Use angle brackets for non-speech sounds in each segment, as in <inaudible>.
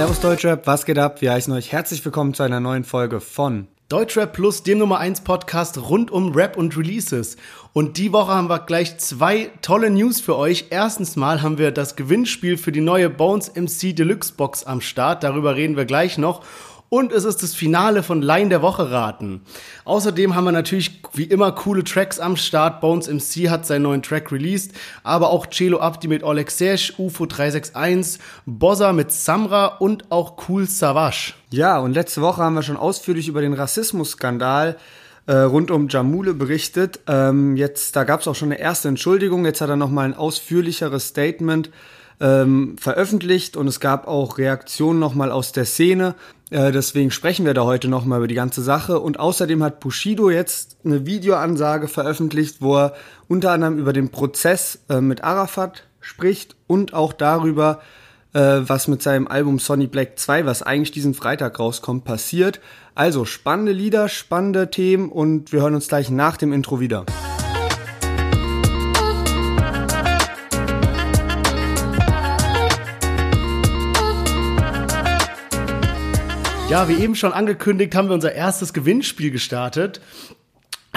Servus Deutschrap, was geht ab? Wir heißen euch herzlich willkommen zu einer neuen Folge von Deutschrap Plus, dem Nummer 1 Podcast rund um Rap und Releases. Und die Woche haben wir gleich zwei tolle News für euch. Erstens mal haben wir das Gewinnspiel für die neue Bones MC Deluxe Box am Start. Darüber reden wir gleich noch. Und es ist das Finale von Line der Woche raten. Außerdem haben wir natürlich wie immer coole Tracks am Start. Bones MC hat seinen neuen Track released, aber auch Celo Abdi mit Oleg Sesh, UFO 361, Bossa mit Samra und auch Cool Savage. Ja, und letzte Woche haben wir schon ausführlich über den Rassismusskandal äh, rund um Jamule berichtet. Ähm, jetzt, da gab es auch schon eine erste Entschuldigung. Jetzt hat er noch mal ein ausführlicheres Statement ähm, veröffentlicht und es gab auch Reaktionen nochmal aus der Szene. Äh, deswegen sprechen wir da heute nochmal über die ganze Sache. Und außerdem hat Bushido jetzt eine Videoansage veröffentlicht, wo er unter anderem über den Prozess äh, mit Arafat spricht und auch darüber, äh, was mit seinem Album Sonny Black 2, was eigentlich diesen Freitag rauskommt, passiert. Also spannende Lieder, spannende Themen und wir hören uns gleich nach dem Intro wieder. Ja, wie eben schon angekündigt, haben wir unser erstes Gewinnspiel gestartet.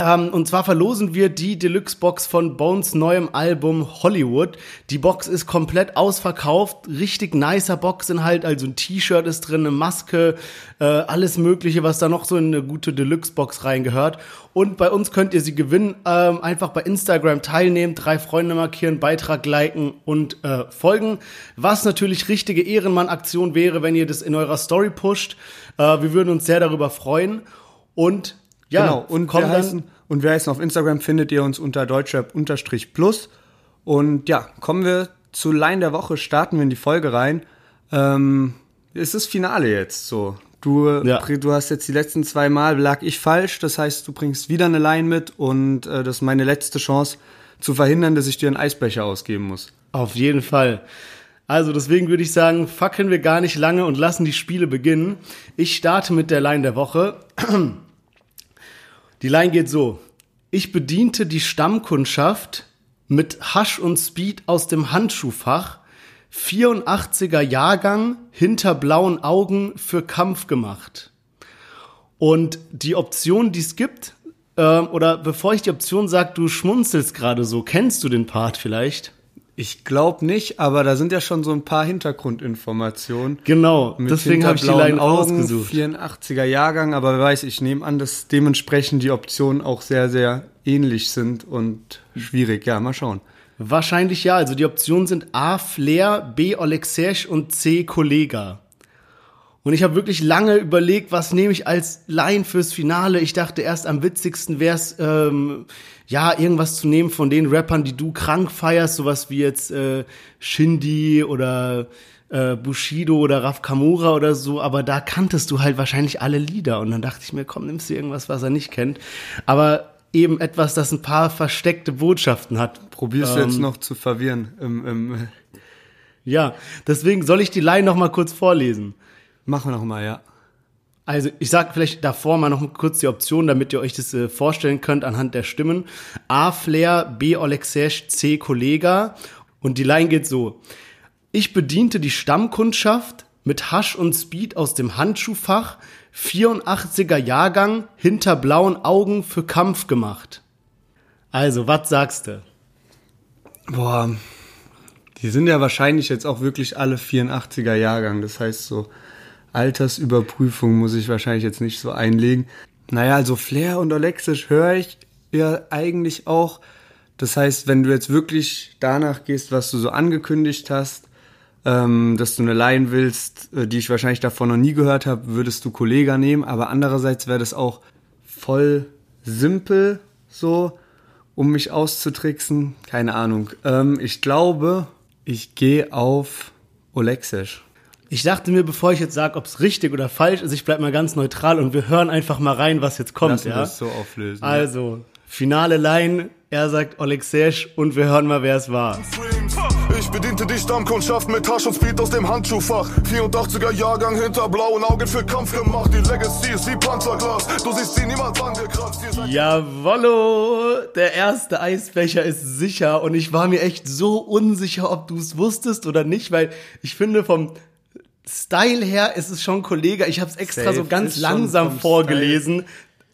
Ähm, und zwar verlosen wir die Deluxe-Box von Bones neuem Album Hollywood. Die Box ist komplett ausverkauft, richtig nicer Boxinhalt, also ein T-Shirt ist drin, eine Maske, äh, alles mögliche, was da noch so in eine gute Deluxe-Box reingehört. Und bei uns könnt ihr sie gewinnen, ähm, einfach bei Instagram teilnehmen, drei Freunde markieren, Beitrag liken und äh, folgen. Was natürlich richtige Ehrenmann-Aktion wäre, wenn ihr das in eurer Story pusht. Äh, wir würden uns sehr darüber freuen. Und ja, genau. Und wir, heißen, und wir heißen auf Instagram, findet ihr uns unter deutschrap-plus. Und ja, kommen wir zu Line der Woche, starten wir in die Folge rein. Ähm, es ist Finale jetzt so. Du, ja. du hast jetzt die letzten zwei Mal, lag ich falsch. Das heißt, du bringst wieder eine Line mit und äh, das ist meine letzte Chance zu verhindern, dass ich dir einen Eisbecher ausgeben muss. Auf jeden Fall. Also deswegen würde ich sagen, fackeln wir gar nicht lange und lassen die Spiele beginnen. Ich starte mit der Line der Woche. <clears throat> Die Line geht so. Ich bediente die Stammkundschaft mit Hasch und Speed aus dem Handschuhfach. 84er Jahrgang, hinter blauen Augen für Kampf gemacht. Und die Option, die es gibt, äh, oder bevor ich die Option sage, du schmunzelst gerade so, kennst du den Part vielleicht? Ich glaube nicht, aber da sind ja schon so ein paar Hintergrundinformationen. Genau, deswegen habe ich die Line ausgesucht. 84er Jahrgang, aber wer weiß, ich nehme an, dass dementsprechend die Optionen auch sehr, sehr ähnlich sind und schwierig. Ja, mal schauen. Wahrscheinlich ja. Also die Optionen sind A. Flair, B. Olexesh und C. Kollega. Und ich habe wirklich lange überlegt, was nehme ich als Line fürs Finale. Ich dachte erst am witzigsten wäre es, ähm, ja, irgendwas zu nehmen von den Rappern, die du krank feierst, sowas wie jetzt äh, Shindy oder äh, Bushido oder Raf Kamura oder so, aber da kanntest du halt wahrscheinlich alle Lieder. Und dann dachte ich mir, komm, nimmst du irgendwas, was er nicht kennt. Aber eben etwas, das ein paar versteckte Botschaften hat. Probierst ähm, du jetzt noch zu verwirren. Im, im ja, deswegen soll ich die Line noch mal kurz vorlesen. Machen wir noch mal, ja. Also ich sag vielleicht davor mal noch kurz die Option, damit ihr euch das äh, vorstellen könnt anhand der Stimmen. A. Flair, B. Olexesh, C. Kollega. Und die Line geht so. Ich bediente die Stammkundschaft mit Hasch und Speed aus dem Handschuhfach, 84er Jahrgang, hinter blauen Augen für Kampf gemacht. Also, was sagst du? Boah, die sind ja wahrscheinlich jetzt auch wirklich alle 84er Jahrgang. Das heißt so Altersüberprüfung muss ich wahrscheinlich jetzt nicht so einlegen. Naja, also Flair und Alexisch höre ich ja eigentlich auch. Das heißt, wenn du jetzt wirklich danach gehst, was du so angekündigt hast, ähm, dass du eine Line willst, äh, die ich wahrscheinlich davon noch nie gehört habe, würdest du Kollega nehmen. Aber andererseits wäre das auch voll simpel so, um mich auszutricksen. Keine Ahnung. Ähm, ich glaube, ich gehe auf Olexisch. Ich dachte mir, bevor ich jetzt sage, ob es richtig oder falsch ist, ich bleib mal ganz neutral und wir hören einfach mal rein, was jetzt kommt. Lass ja? das so auflösen. Also, finale Line, er sagt Olexesh und wir hören mal, wer es war. Ich bediente die Stammkundschaft mit Tasch und Speed aus dem Handschuhfach. 84er Jahrgang hinter blauen Augen für Kampf gemacht. Die Legacy ist wie Panzerglas. Du siehst sie niemals angekratzt. Jawollo! Der erste Eisbecher ist sicher und ich war mir echt so unsicher, ob du es wusstest oder nicht, weil ich finde vom Style her ist es schon Kollege. Ich habe es extra Safe, so ganz langsam vorgelesen.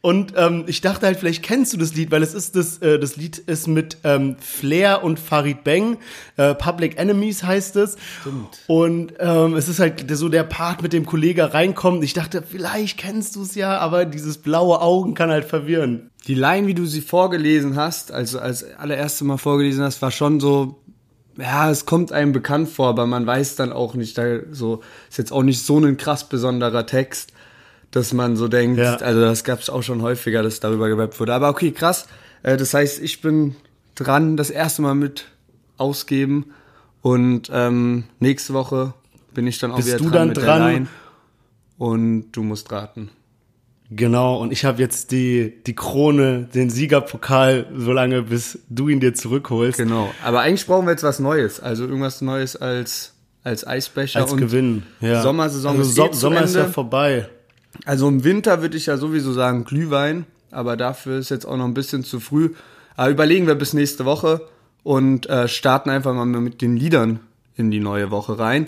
Und ähm, ich dachte halt, vielleicht kennst du das Lied, weil es ist das, äh, das Lied ist mit ähm, Flair und Farid Bang. Äh, Public Enemies heißt es. Stimmt. Und ähm, es ist halt so der Part mit dem Kollege reinkommt. Ich dachte, vielleicht kennst du es ja, aber dieses blaue Augen kann halt verwirren. Die Line, wie du sie vorgelesen hast, also als allererste Mal vorgelesen hast, war schon so, ja, es kommt einem bekannt vor, aber man weiß dann auch nicht, da so ist jetzt auch nicht so ein krass besonderer Text, dass man so denkt, Ja. also das gab es auch schon häufiger, dass darüber gerappt wurde. Aber okay, krass. Äh, das heißt, ich bin dran, das erste Mal mit ausgeben und ähm, nächste Woche bin ich dann auch Bist wieder du dran dann mit dran? der Line und du musst raten. Genau, und ich habe jetzt die, die Krone, den Siegerpokal, so lange, bis du ihn dir zurückholst. Genau. Aber eigentlich brauchen wir jetzt was Neues. Also irgendwas Neues als, als Eisbecher Als und Gewinn. Ja. Sommersaison also ist so eh Sommer ist ja vorbei. Also im Winter würde ich ja sowieso sagen Glühwein, aber dafür ist jetzt auch noch ein bisschen zu früh. Aber überlegen wir bis nächste Woche und äh, starten einfach mal mit den Liedern in die neue Woche rein.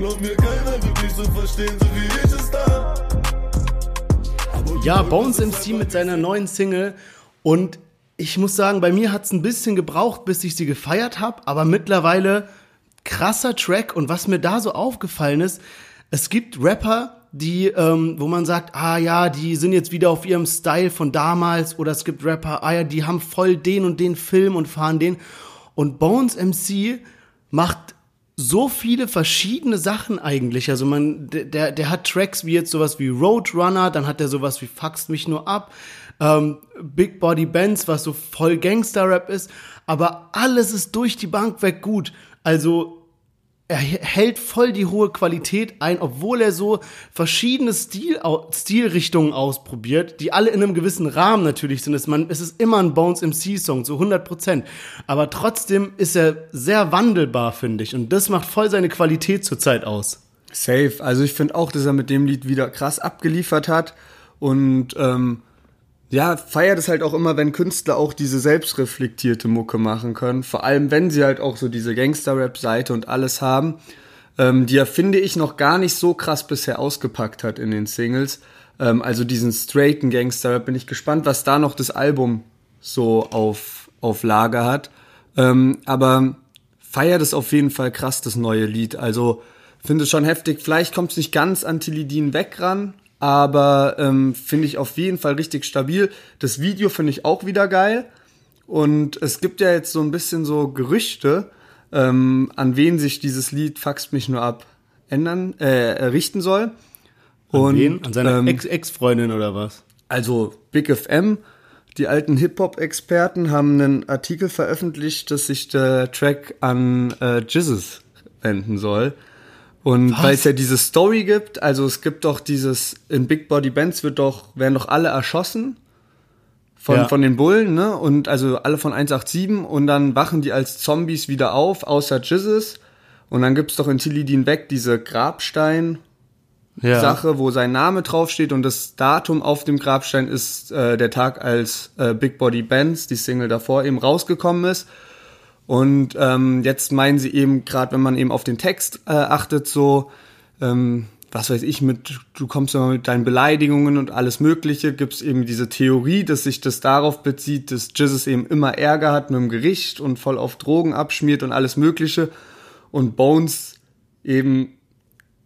Glaub mir, keiner wird mich so verstehen, so wie ich es. Aber Ja, Bones MC mit seiner neuen Single. Und ich muss sagen, bei mir hat es ein bisschen gebraucht, bis ich sie gefeiert habe, aber mittlerweile krasser Track. Und was mir da so aufgefallen ist, es gibt Rapper, die, ähm, wo man sagt, ah ja, die sind jetzt wieder auf ihrem Style von damals. Oder es gibt Rapper, ah ja, die haben voll den und den Film und fahren den. Und Bones MC macht so viele verschiedene Sachen eigentlich. Also man, der, der hat Tracks wie jetzt sowas wie Roadrunner, dann hat er sowas wie Fuckst mich nur ab, ähm, Big Body Bands, was so voll Gangster-Rap ist, aber alles ist durch die Bank weg gut. Also er hält voll die hohe Qualität ein, obwohl er so verschiedene Stil, Stilrichtungen ausprobiert, die alle in einem gewissen Rahmen natürlich sind. Es, ist immer ein Bones MC-Song, so 100 Prozent. Aber trotzdem ist er sehr wandelbar, finde ich. Und das macht voll seine Qualität zurzeit aus. Safe. Also ich finde auch, dass er mit dem Lied wieder krass abgeliefert hat. Und ähm, ja, feiert es halt auch immer, wenn Künstler auch diese selbstreflektierte Mucke machen können. Vor allem, wenn sie halt auch so diese Gangster-Rap-Seite und alles haben, ähm, die er, finde ich, noch gar nicht so krass bisher ausgepackt hat in den Singles. Ähm, also diesen straighten Gangster-Rap. Bin ich gespannt, was da noch das Album so auf, auf Lager hat. Ähm, aber feiert es auf jeden Fall krass, das neue Lied. Also finde es schon heftig. Vielleicht kommt es nicht ganz an Tilidin weg ran, aber ähm, finde ich auf jeden Fall richtig stabil. Das Video finde ich auch wieder geil. Und es gibt ja jetzt so ein bisschen so Gerüchte, ähm, an wen sich dieses Lied Faxt mich nur ab ändern, äh, richten soll. An Und, wen? An seine ähm, Ex- Ex-Freundin oder was? also Big FM, die alten Hip-Hop-Experten haben einen Artikel veröffentlicht, dass sich der Track an äh, Jizzes wenden soll. Und weil es ja diese Story gibt, also es gibt doch dieses, in Big Body Bands wird doch, werden doch alle erschossen von, Ja. von den Bullen, ne? Und also alle von 187 und dann wachen die als Zombies wieder auf, außer Jizzes. Und dann gibt's doch in Tilidin weg diese Grabstein, Ja. Sache, wo sein Name draufsteht und das Datum auf dem Grabstein ist äh, der Tag, als äh, Big Body Bands, die Single davor, eben rausgekommen ist. Und ähm, jetzt meinen sie eben, gerade wenn man eben auf den Text äh, achtet, so, ähm, was weiß ich, mit, du kommst immer mit deinen Beleidigungen und alles Mögliche, gibt's eben diese Theorie, dass sich das darauf bezieht, dass Jizzes eben immer Ärger hat mit dem Gericht und voll auf Drogen abschmiert und alles Mögliche. Und Bones eben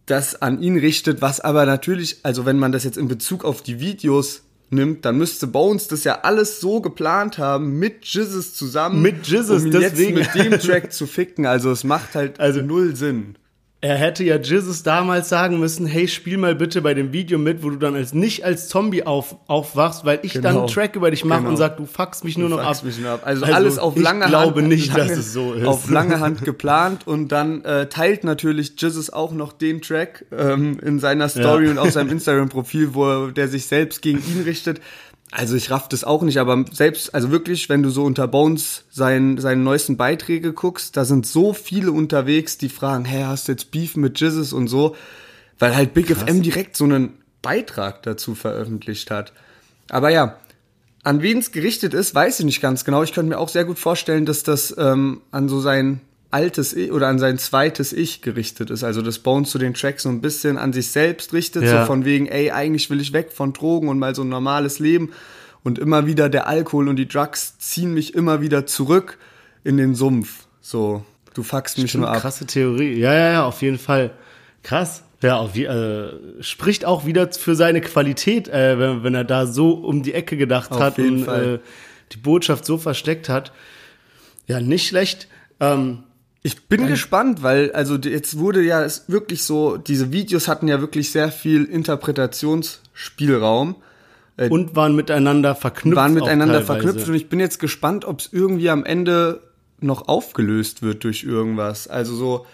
das an ihn richtet, was aber natürlich, also wenn man das jetzt in Bezug auf die Videos nimmt, dann müsste Bones das ja alles so geplant haben, mit Jizzes zusammen, Mit Jizzes, um ihn deswegen. jetzt mit dem <laughs> Track zu ficken. Also es macht halt also null Sinn. Er hätte ja Jesus damals sagen müssen, hey, spiel mal bitte bei dem Video mit, wo du dann als nicht als Zombie auf, aufwachst, weil ich Genau. dann einen Track über dich mache Genau. und sag, du fuckst mich nur noch ab. Mich nur ab. Also, alles auf lange ich glaube Hand. nicht, lange, dass es so ist. Auf lange Hand <laughs> geplant und dann äh, teilt natürlich Jesus auch noch den Track ähm, in seiner Story Ja. und auf seinem Instagram-Profil, wo er, der sich selbst gegen ihn richtet. Also ich raff das auch nicht, aber selbst, also wirklich, wenn du so unter Bones seinen, seinen neuesten Beiträge guckst, da sind so viele unterwegs, die fragen, hey, hast du jetzt Beef mit Jesus und so, weil halt Big FM direkt so einen Beitrag dazu veröffentlicht hat. Aber ja, an wen es gerichtet ist, weiß ich nicht ganz genau. Ich könnte mir auch sehr gut vorstellen, dass das ähm, an so sein altes Ich oder an sein zweites Ich gerichtet ist. Also dass Bones zu den Tracks so ein bisschen an sich selbst richtet, Ja. so von wegen, ey, eigentlich will ich weg von Drogen und mal so ein normales Leben. Und immer wieder der Alkohol und die Drugs ziehen mich immer wieder zurück in den Sumpf. So, du fuckst mich Stimmt, nur ab. krasse Theorie. Ja, ja, ja, auf jeden Fall. Krass. Ja, auf, je- äh, spricht auch wieder für seine Qualität, äh, wenn, wenn er da so um die Ecke gedacht Auf hat jeden und Fall. äh, die Botschaft so versteckt hat. Ja, nicht schlecht. Ähm, Ich bin gespannt, weil also jetzt wurde ja es wirklich so, diese Videos hatten ja wirklich sehr viel Interpretationsspielraum, und waren miteinander verknüpft. waren miteinander verknüpft und ich bin jetzt gespannt, ob es irgendwie am Ende noch aufgelöst wird durch irgendwas. Also so,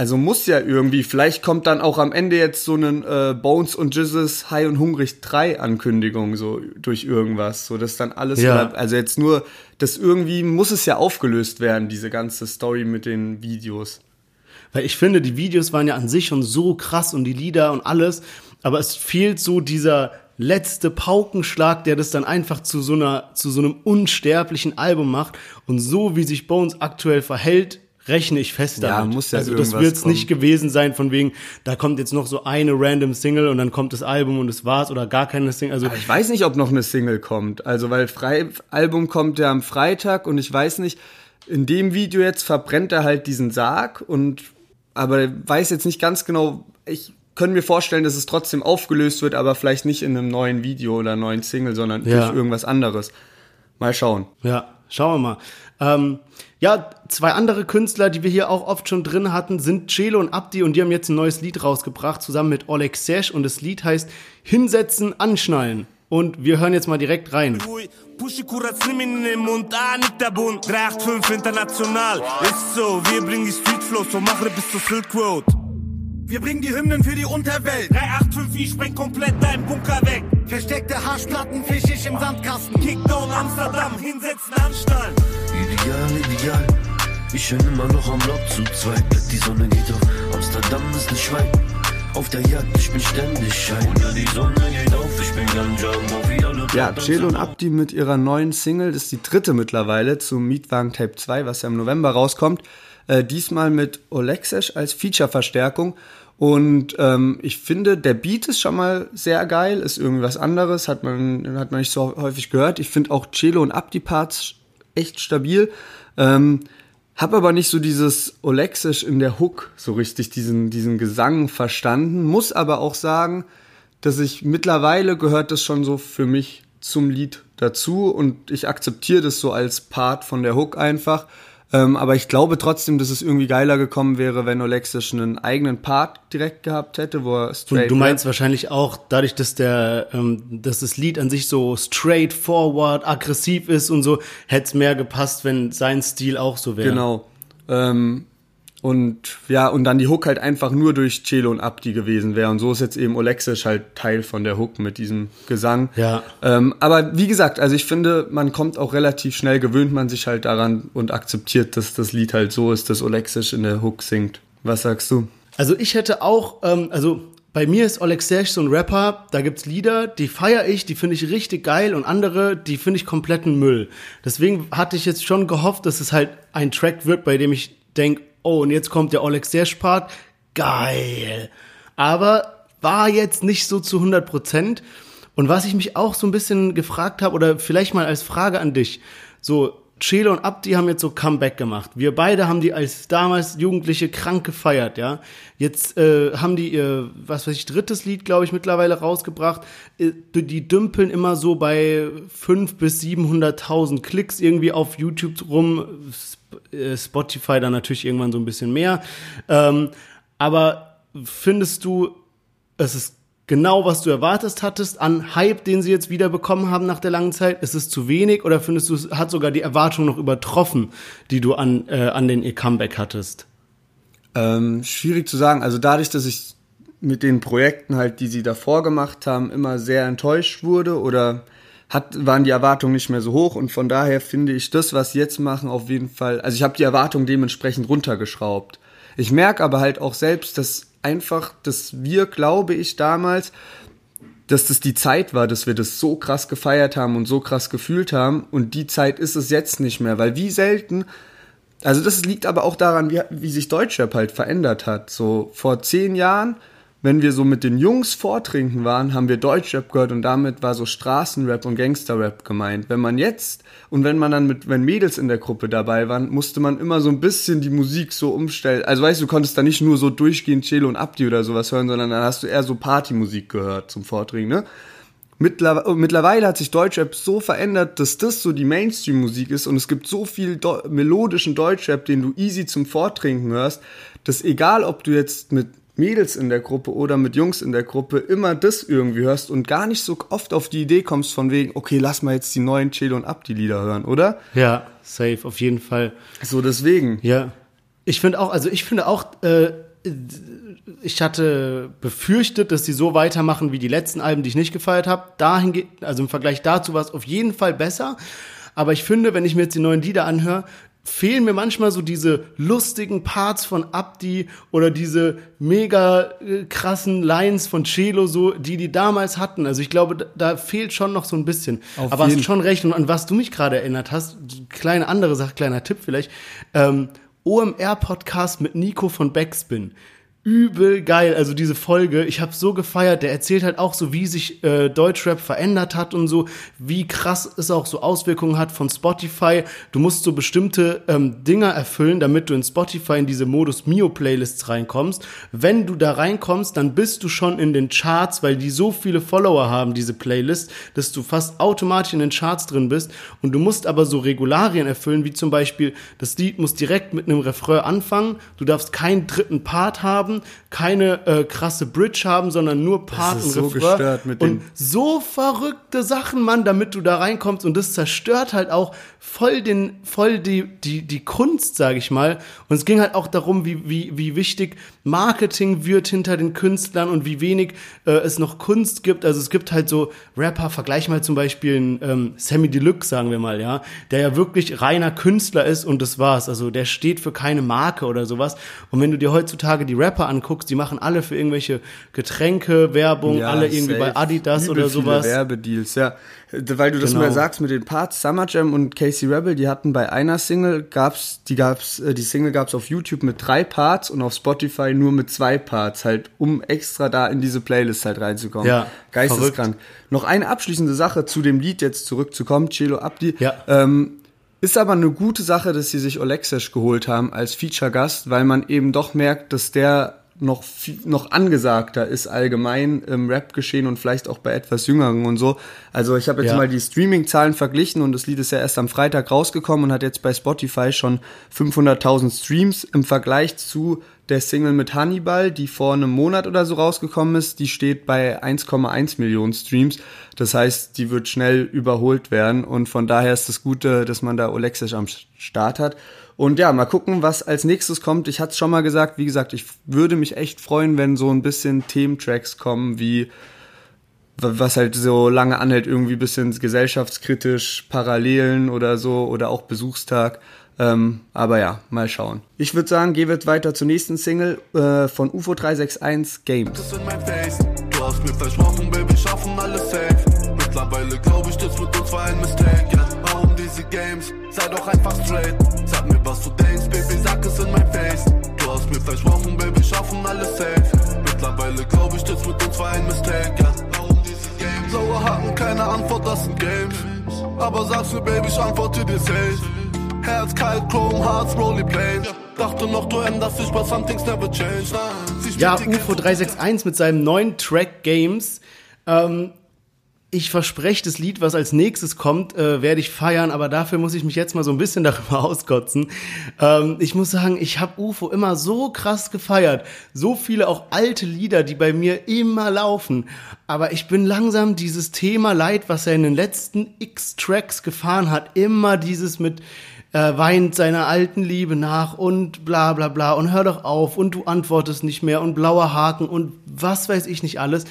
also muss ja irgendwie, vielleicht kommt dann auch am Ende jetzt so ein äh, Bones und Jesus High und Hungrig 3 Ankündigung so durch irgendwas, so dass dann alles, Ja. oder, also jetzt nur, das irgendwie muss es ja aufgelöst werden, diese ganze Story mit den Videos. Weil ich finde, die Videos waren ja an sich schon so krass und die Lieder und alles, aber es fehlt so dieser letzte Paukenschlag, der das dann einfach zu so einer, zu so einem unsterblichen Album macht. Und so wie sich Bones aktuell verhält, rechne ich fest Ja, damit. muss ja also das wird es nicht gewesen sein, von wegen, da kommt jetzt noch so eine random Single und dann kommt das Album und es war's oder gar keine Single. Also Aber ich weiß nicht, ob noch eine Single kommt. Also, weil Frei Album kommt ja am Freitag und ich weiß nicht, in dem Video jetzt verbrennt er halt diesen Sarg und aber weiß jetzt nicht ganz genau, ich könnte mir vorstellen, dass es trotzdem aufgelöst wird, aber vielleicht nicht in einem neuen Video oder neuen Single, sondern Ja. durch irgendwas anderes. Mal schauen. Ja, schauen wir mal. Ähm, ja, zwei andere Künstler, die wir hier auch oft schon drin hatten, sind Celo und Abdi und die haben jetzt ein neues Lied rausgebracht, zusammen mit Oleg Sesh und das Lied heißt Hinsetzen, Anschnallen. Und wir hören jetzt mal direkt rein. Pushy Kuratz, nimm ihn in den Mund, ah, nicht der Bund. 385 international, ist so, wir bringen die Street Flows, so machere bis zur Silk Road. Wir bringen die Hymnen für die Unterwelt. 385, ich spreng komplett deinen Bunker weg. Versteckte Haschplatten fisch ich im Sandkasten. Kickdown Amsterdam, hinsetzen, anschnallen. Ideal, ideal. Ich höre immer noch am Block zu zweit. Die Sonne geht auf. Amsterdam ist ein Schwein. Auf der Jagd, ich bin ständig ein. Ja, die Sonne geht auf. Ich bin wie alle Ja. Celo und Abdi mit ihrer neuen Single, das ist die dritte mittlerweile zum Mietwagen Tape 2, was ja im November rauskommt. Äh, diesmal mit Olexesh als Feature-Verstärkung. Und ähm, ich finde, der Beat ist schon mal sehr geil, ist irgendwie was anderes, hat man, hat man nicht so häufig gehört. Ich finde auch Celo und Abdi-Parts echt stabil. Ähm, hab aber nicht so dieses Olexisch in der Hook so richtig, diesen, diesen Gesang verstanden. Muss aber auch sagen, dass ich mittlerweile gehört das schon so für mich zum Lied dazu und ich akzeptiere das so als Part von der Hook einfach. Ähm, aber ich glaube trotzdem, dass es irgendwie geiler gekommen wäre, wenn Olexisch einen eigenen Part direkt gehabt hätte, wo er straight Und du meinst rappt. wahrscheinlich auch, dadurch, dass der, ähm, dass das Lied an sich so straightforward, aggressiv ist und so, hätte es mehr gepasst, wenn sein Stil auch so wäre. Genau. Ähm, und ja, und dann die Hook halt einfach nur durch Celo und Abdi gewesen wäre. Und so ist jetzt eben Olexisch halt Teil von der Hook mit diesem Gesang. Ja. Ähm, aber wie gesagt, also ich finde, man kommt auch relativ schnell, gewöhnt man sich halt daran und akzeptiert, dass das Lied halt so ist, dass Olexisch in der Hook singt. Was sagst du? Also ich hätte auch, ähm, also bei mir ist Serge so ein Rapper, da gibt's Lieder, die feiere ich, die finde ich richtig geil und andere, die finde ich kompletten Müll. Deswegen hatte ich jetzt schon gehofft, dass es halt ein Track wird, bei dem ich denk, oh, und jetzt kommt der Oleg Serge Part, geil. Aber war jetzt nicht so zu 100 Prozent. Und was ich mich auch so ein bisschen gefragt habe, oder vielleicht mal als Frage an dich, so, Chelo und Abdi haben jetzt so Comeback gemacht. Wir beide haben die als damals Jugendliche krank gefeiert, ja. Jetzt äh, haben die ihr, was weiß ich, drittes Lied, glaube ich, mittlerweile rausgebracht. Äh, Die dümpeln immer so bei fünf bis 700.000 Klicks irgendwie auf YouTube rum. Äh, Spotify dann natürlich irgendwann so ein bisschen mehr. Ähm, aber findest du, es ist genau, was du erwartet hattest an Hype, den sie jetzt wieder bekommen haben nach der langen Zeit? Ist es zu wenig oder findest du, es hat sogar die Erwartung noch übertroffen, die du an, äh, an den ihr Comeback hattest? Ähm, schwierig zu sagen. Also dadurch, dass ich mit den Projekten halt, die sie davor gemacht haben, immer sehr enttäuscht wurde oder hat, waren die Erwartungen nicht mehr so hoch und von daher finde ich das, was sie jetzt machen, auf jeden Fall, also ich habe die Erwartungen dementsprechend runtergeschraubt. Ich merke aber halt auch selbst, dass einfach, dass wir, glaube ich, damals, dass das die Zeit war, dass wir das so krass gefeiert haben und so krass gefühlt haben und die Zeit ist es jetzt nicht mehr, weil wie selten also das liegt aber auch daran, wie, wie sich Deutschrap halt verändert hat. So vor zehn Jahren wenn wir so mit den Jungs vortrinken waren, haben wir Deutschrap gehört und damit war so Straßenrap und Gangsterrap gemeint. Wenn man jetzt und wenn man dann mit, wenn Mädels in der Gruppe dabei waren, musste man immer so ein bisschen die Musik so umstellen. Also weißt du, du konntest da nicht nur so durchgehend Chelo und Abdi oder sowas hören, sondern dann hast du eher so Partymusik gehört zum Vortrinken, ne? Mittlerweile, mittlerweile hat sich Deutschrap so verändert, dass das so die Mainstream-Musik ist und es gibt so viel Do melodischen Deutschrap, den du easy zum Vortrinken hörst, dass egal, ob du jetzt mit Mädels in der Gruppe oder mit Jungs in der Gruppe immer das irgendwie hörst und gar nicht so oft auf die Idee kommst von wegen, okay, lass mal jetzt die neuen Chelo und Abdi Lieder hören, oder? Ja, safe, auf jeden Fall. So deswegen. Ja. Ich finde auch, also ich finde auch, äh, ich hatte befürchtet, dass sie so weitermachen wie die letzten Alben, die ich nicht gefeiert habe. Dahin geht, also im Vergleich dazu war es auf jeden Fall besser. Aber ich finde, wenn ich mir jetzt die neuen Lieder anhöre, fehlen mir manchmal so diese lustigen Parts von Abdi oder diese mega äh, krassen Lines von Celo, so, die die damals hatten. Also ich glaube, da, da fehlt schon noch so ein bisschen. Auf Aber hast schon recht. Und an was du mich gerade erinnert hast, kleine andere Sache, kleiner Tipp vielleicht, ähm, OMR-Podcast mit Nico von Backspin übel geil. Also diese Folge, ich habe so gefeiert. Der erzählt halt auch so, wie sich äh, Deutschrap verändert hat und so, wie krass es auch so Auswirkungen hat von Spotify. Du musst so bestimmte ähm, Dinger erfüllen, damit du in Spotify in diese Modus Mio Playlists reinkommst. Wenn du da reinkommst, dann bist du schon in den Charts, weil die so viele Follower haben, diese Playlist, dass du fast automatisch in den Charts drin bist. Und du musst aber so Regularien erfüllen, wie zum Beispiel, das Lied muss direkt mit einem Refrain anfangen. Du darfst keinen dritten Part haben haben, keine äh, krasse Bridge haben, sondern nur Part und so gestört mit und so verrückte Sachen, Mann, damit du da reinkommst. Und das zerstört halt auch voll den, voll die, die, die Kunst, sage ich mal. Und es ging halt auch darum, wie, wie, wie wichtig Marketing wird hinter den Künstlern und wie wenig äh, es noch Kunst gibt. Also es gibt halt so Rapper, vergleich mal zum Beispiel einen ähm, Sammy Deluxe, sagen wir mal, ja, der ja wirklich reiner Künstler ist und das war's. Also der steht für keine Marke oder sowas. Und wenn du dir heutzutage die Rapper anguckst, die machen alle für irgendwelche Getränke, Werbung, Ja, alle irgendwie safe. bei Adidas Übel oder sowas. Werbedeals, ja. Weil du das Genau. mal sagst mit den Parts, Summer Jam und Casey Rebel, die hatten bei einer Single gab's, die gab's, äh, die Single gab's auf YouTube mit drei Parts und auf Spotify nur mit zwei Parts, halt, um extra da in diese Playlist halt reinzukommen. Ja, Geisteskrank. Noch eine abschließende Sache zu dem Lied jetzt zurückzukommen, Celo Abdi. Ja. Ähm, ist aber eine gute Sache, dass sie sich Olexesh geholt haben als Feature-Gast, weil man eben doch merkt, dass der noch noch angesagter ist allgemein im Rap-Geschehen und vielleicht auch bei etwas Jüngeren und so. Also ich habe jetzt Ja. mal die Streaming-Zahlen verglichen und das Lied ist ja erst am Freitag rausgekommen und hat jetzt bei Spotify schon 500.000 Streams im Vergleich zu der Single mit Hannibal, die vor einem Monat oder so rausgekommen ist, die steht bei 1,1 Millionen Streams. Das heißt, die wird schnell überholt werden und von daher ist das Gute, dass man da Olexic am Start hat. Und ja, mal gucken, was als nächstes kommt. Ich hatte es schon mal gesagt, wie gesagt, ich würde mich echt freuen, wenn so ein bisschen Thementracks kommen, wie was halt so lange anhält, irgendwie bisschen gesellschaftskritisch, Parallelen oder so oder auch Besuchstag. Ähm, aber ja, mal schauen. Ich würde sagen, gehen wir weiter zur nächsten Single äh, von UFO 361 Games. Du hast mir versprochen, Baby, schaffen alles safe. Mittlerweile glaube ich, das mit uns war ein Mistake. Ja, warum diese Games? Sei doch einfach straight. Was du denkst, Baby, sag es in mein Face. Du hast mir versprochen, Baby, schaffen alles safe. Mittlerweile glaube ich, das mit uns war ein Mistake. Ja? Blaue Haken, keine Antwort, das sind Games. Aber sag's mir, Baby, ich antworte dir safe. Herz kalt, Chrome, Hearts, Rolly Plane. Dachte noch, du änderst dich, but some things never change. Nein, sie Ja, UFO 361 mit seinem neuen Track Games. Ähm, ich verspreche, das Lied, was als nächstes kommt, äh, werde ich feiern, aber dafür muss ich mich jetzt mal so ein bisschen <laughs> darüber auskotzen. Ähm, ich muss sagen, ich habe UFO immer so krass gefeiert. So viele auch alte Lieder, die bei mir immer laufen. Aber ich bin langsam dieses Thema Leid, was er in den letzten X Tracks gefahren hat, immer dieses mit äh, weint seiner alten Liebe nach und bla bla bla und hör doch auf und du antwortest nicht mehr und blauer Haken und was weiß ich nicht alles.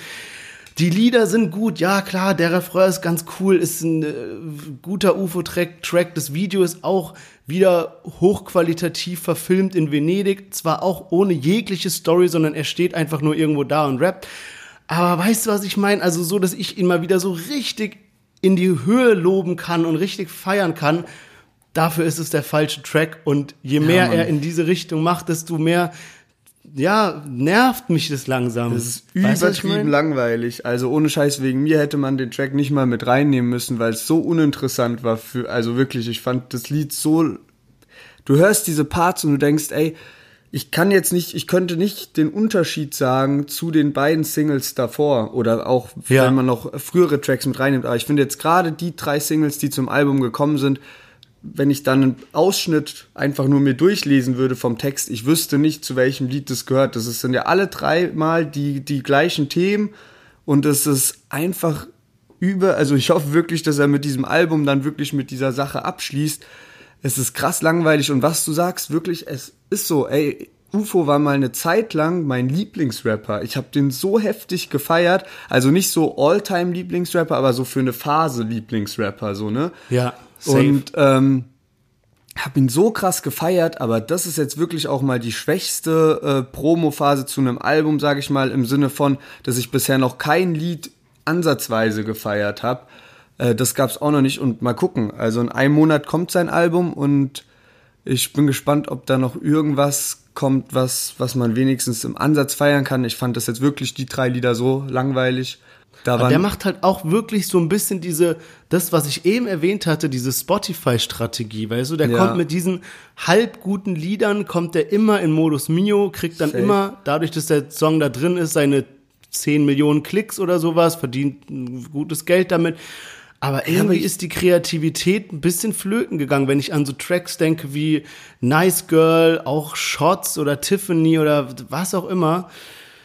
Die Lieder sind gut, ja klar, der Refrain ist ganz cool, ist ein äh, guter UFO-Track. Track. Das Video ist auch wieder hochqualitativ verfilmt in Venedig, zwar auch ohne jegliche Story, sondern er steht einfach nur irgendwo da und rappt. Aber weißt du, was ich meine? Also so, dass ich ihn mal wieder so richtig in die Höhe loben kann und richtig feiern kann. Dafür ist es der falsche Track und je mehr Mann. er in diese Richtung macht, desto mehr ja, nervt mich das langsam. Das ist Weißt was ich übertrieben mein? langweilig. Also ohne Scheiß wegen mir hätte man den Track nicht mal mit reinnehmen müssen, weil es so uninteressant war für, also wirklich, ich fand das Lied so, du hörst diese Parts und du denkst, ey, ich kann jetzt nicht, ich könnte nicht den Unterschied sagen zu den beiden Singles davor oder auch Ja. wenn man noch frühere Tracks mit reinnimmt. Aber ich finde jetzt gerade die drei Singles, die zum Album gekommen sind, wenn ich dann einen Ausschnitt einfach nur mir durchlesen würde vom Text, ich wüsste nicht, zu welchem Lied das gehört. Das sind ja alle dreimal die, die gleichen Themen und es ist einfach über, also ich hoffe wirklich, dass er mit diesem Album dann wirklich mit dieser Sache abschließt. Es ist krass langweilig und was du sagst, wirklich, es ist so, ey, UFO war mal eine Zeit lang mein Lieblingsrapper. Ich habe den so heftig gefeiert, also nicht so All-Time Lieblingsrapper, aber so für eine Phase Lieblingsrapper, so, ne? Ja, safe. Und ähm, habe ihn so krass gefeiert, aber das ist jetzt wirklich auch mal die schwächste äh, Promo-Phase zu einem Album, sage ich mal, im Sinne von, dass ich bisher noch kein Lied ansatzweise gefeiert habe. Äh, das gab's auch noch nicht und mal gucken. Also in einem Monat kommt sein Album und ich bin gespannt, ob da noch irgendwas kommt, was, was man wenigstens im Ansatz feiern kann. Ich fand das jetzt wirklich die drei Lieder so langweilig. Da Aber waren, der macht halt auch wirklich so ein bisschen diese, das, was ich eben erwähnt hatte, diese Spotify-Strategie, weißt du, der Ja. kommt mit diesen halb guten Liedern, kommt der immer in Modus Mio, kriegt dann Safe. immer, dadurch, dass der Song da drin ist, seine 10 Millionen Klicks oder sowas, verdient gutes Geld damit. Aber irgendwie ist die Kreativität ein bisschen flöten gegangen, wenn ich an so Tracks denke wie Nice Girl, auch Shots oder Tiffany oder was auch immer.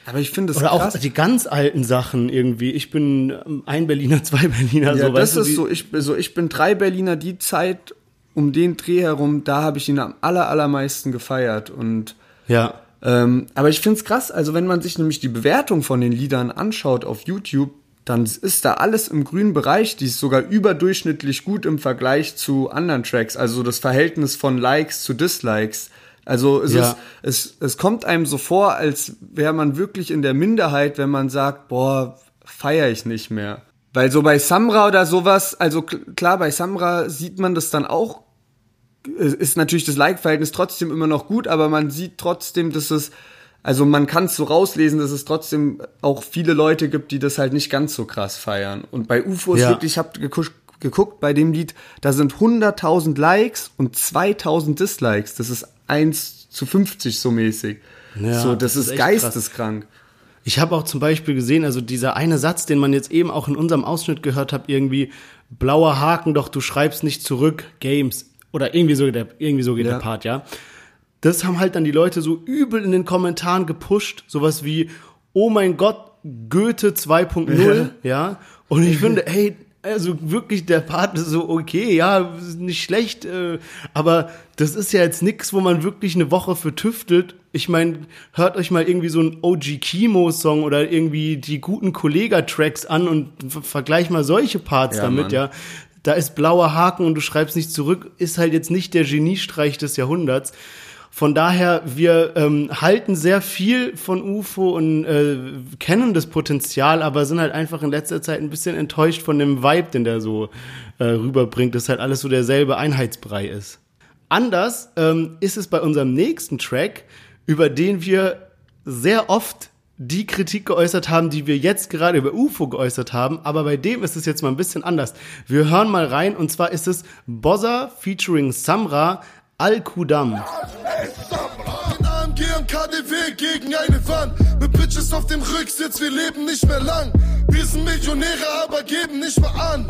Aber ich finde es Oder krass. auch die ganz alten Sachen irgendwie. Ich bin ähm, ein Berliner, <laughs> zwei Berliner, Ja, so das ist so. Ich, so. ich bin drei Berliner, die Zeit um den Dreh herum, da habe ich ihn am aller, allermeisten gefeiert. Und Ja. ähm, aber ich finde es krass, also wenn man sich nämlich die Bewertung von den Liedern anschaut auf YouTube, dann ist da alles im grünen Bereich, die ist sogar überdurchschnittlich gut im Vergleich zu anderen Tracks. Also das Verhältnis von Likes zu Dislikes. Also es, Ja. ist, es, es kommt einem so vor, als wäre man wirklich in der Minderheit, wenn man sagt, boah, feiere ich nicht mehr. Weil so bei Samra oder sowas, also kl- klar, bei Samra sieht man das dann auch, ist natürlich das Like-Verhältnis trotzdem immer noch gut, aber man sieht trotzdem, dass es, also man kann es so rauslesen, dass es trotzdem auch viele Leute gibt, die das halt nicht ganz so krass feiern. Und bei UFO ist Ja. wirklich, ich habe geguckt, geguckt bei dem Lied, da sind 100.000 Likes und 2.000 Dislikes. Das ist 1 zu 50 so mäßig. Ja, so, das, das ist, ist echt krass. geisteskrank. Ich habe auch zum Beispiel gesehen, also dieser eine Satz, den man jetzt eben auch in unserem Ausschnitt gehört hat, irgendwie blauer Haken, doch du schreibst nicht zurück, Games. Oder irgendwie so, der, irgendwie so geht Ja. der Part, ja. Das haben halt dann die Leute so übel in den Kommentaren gepusht. Sowas wie, oh mein Gott, Goethe 2.0, ja. Und ich finde, hey, also wirklich, der Part ist so okay, ja, nicht schlecht, äh, aber das ist ja jetzt nix, wo man wirklich eine Woche für tüftelt. Ich meine, hört euch mal irgendwie so einen OG Kimo-Song oder irgendwie die guten Kollega-Tracks an und ver- vergleich mal solche Parts Ja, damit, Mann. ja. Da ist blauer Haken und du schreibst nicht zurück, ist halt jetzt nicht der Geniestreich des Jahrhunderts. Von daher, wir ähm, halten sehr viel von UFO und äh, kennen das Potenzial, aber sind halt einfach in letzter Zeit ein bisschen enttäuscht von dem Vibe, den der so äh, rüberbringt, dass halt alles so derselbe Einheitsbrei ist. Anders ähm, ist es bei unserem nächsten Track, über den wir sehr oft die Kritik geäußert haben, die wir jetzt gerade über UFO geäußert haben, aber bei dem ist es jetzt mal ein bisschen anders. Wir hören mal rein und zwar ist es Bozza featuring Samra Al-Kudam. AMG und KDW gegen eine Wand. Mit Bitch Bitches auf dem Rücksitz, wir leben nicht mehr lang. Wir sind Millionäre, aber geben nicht mehr an.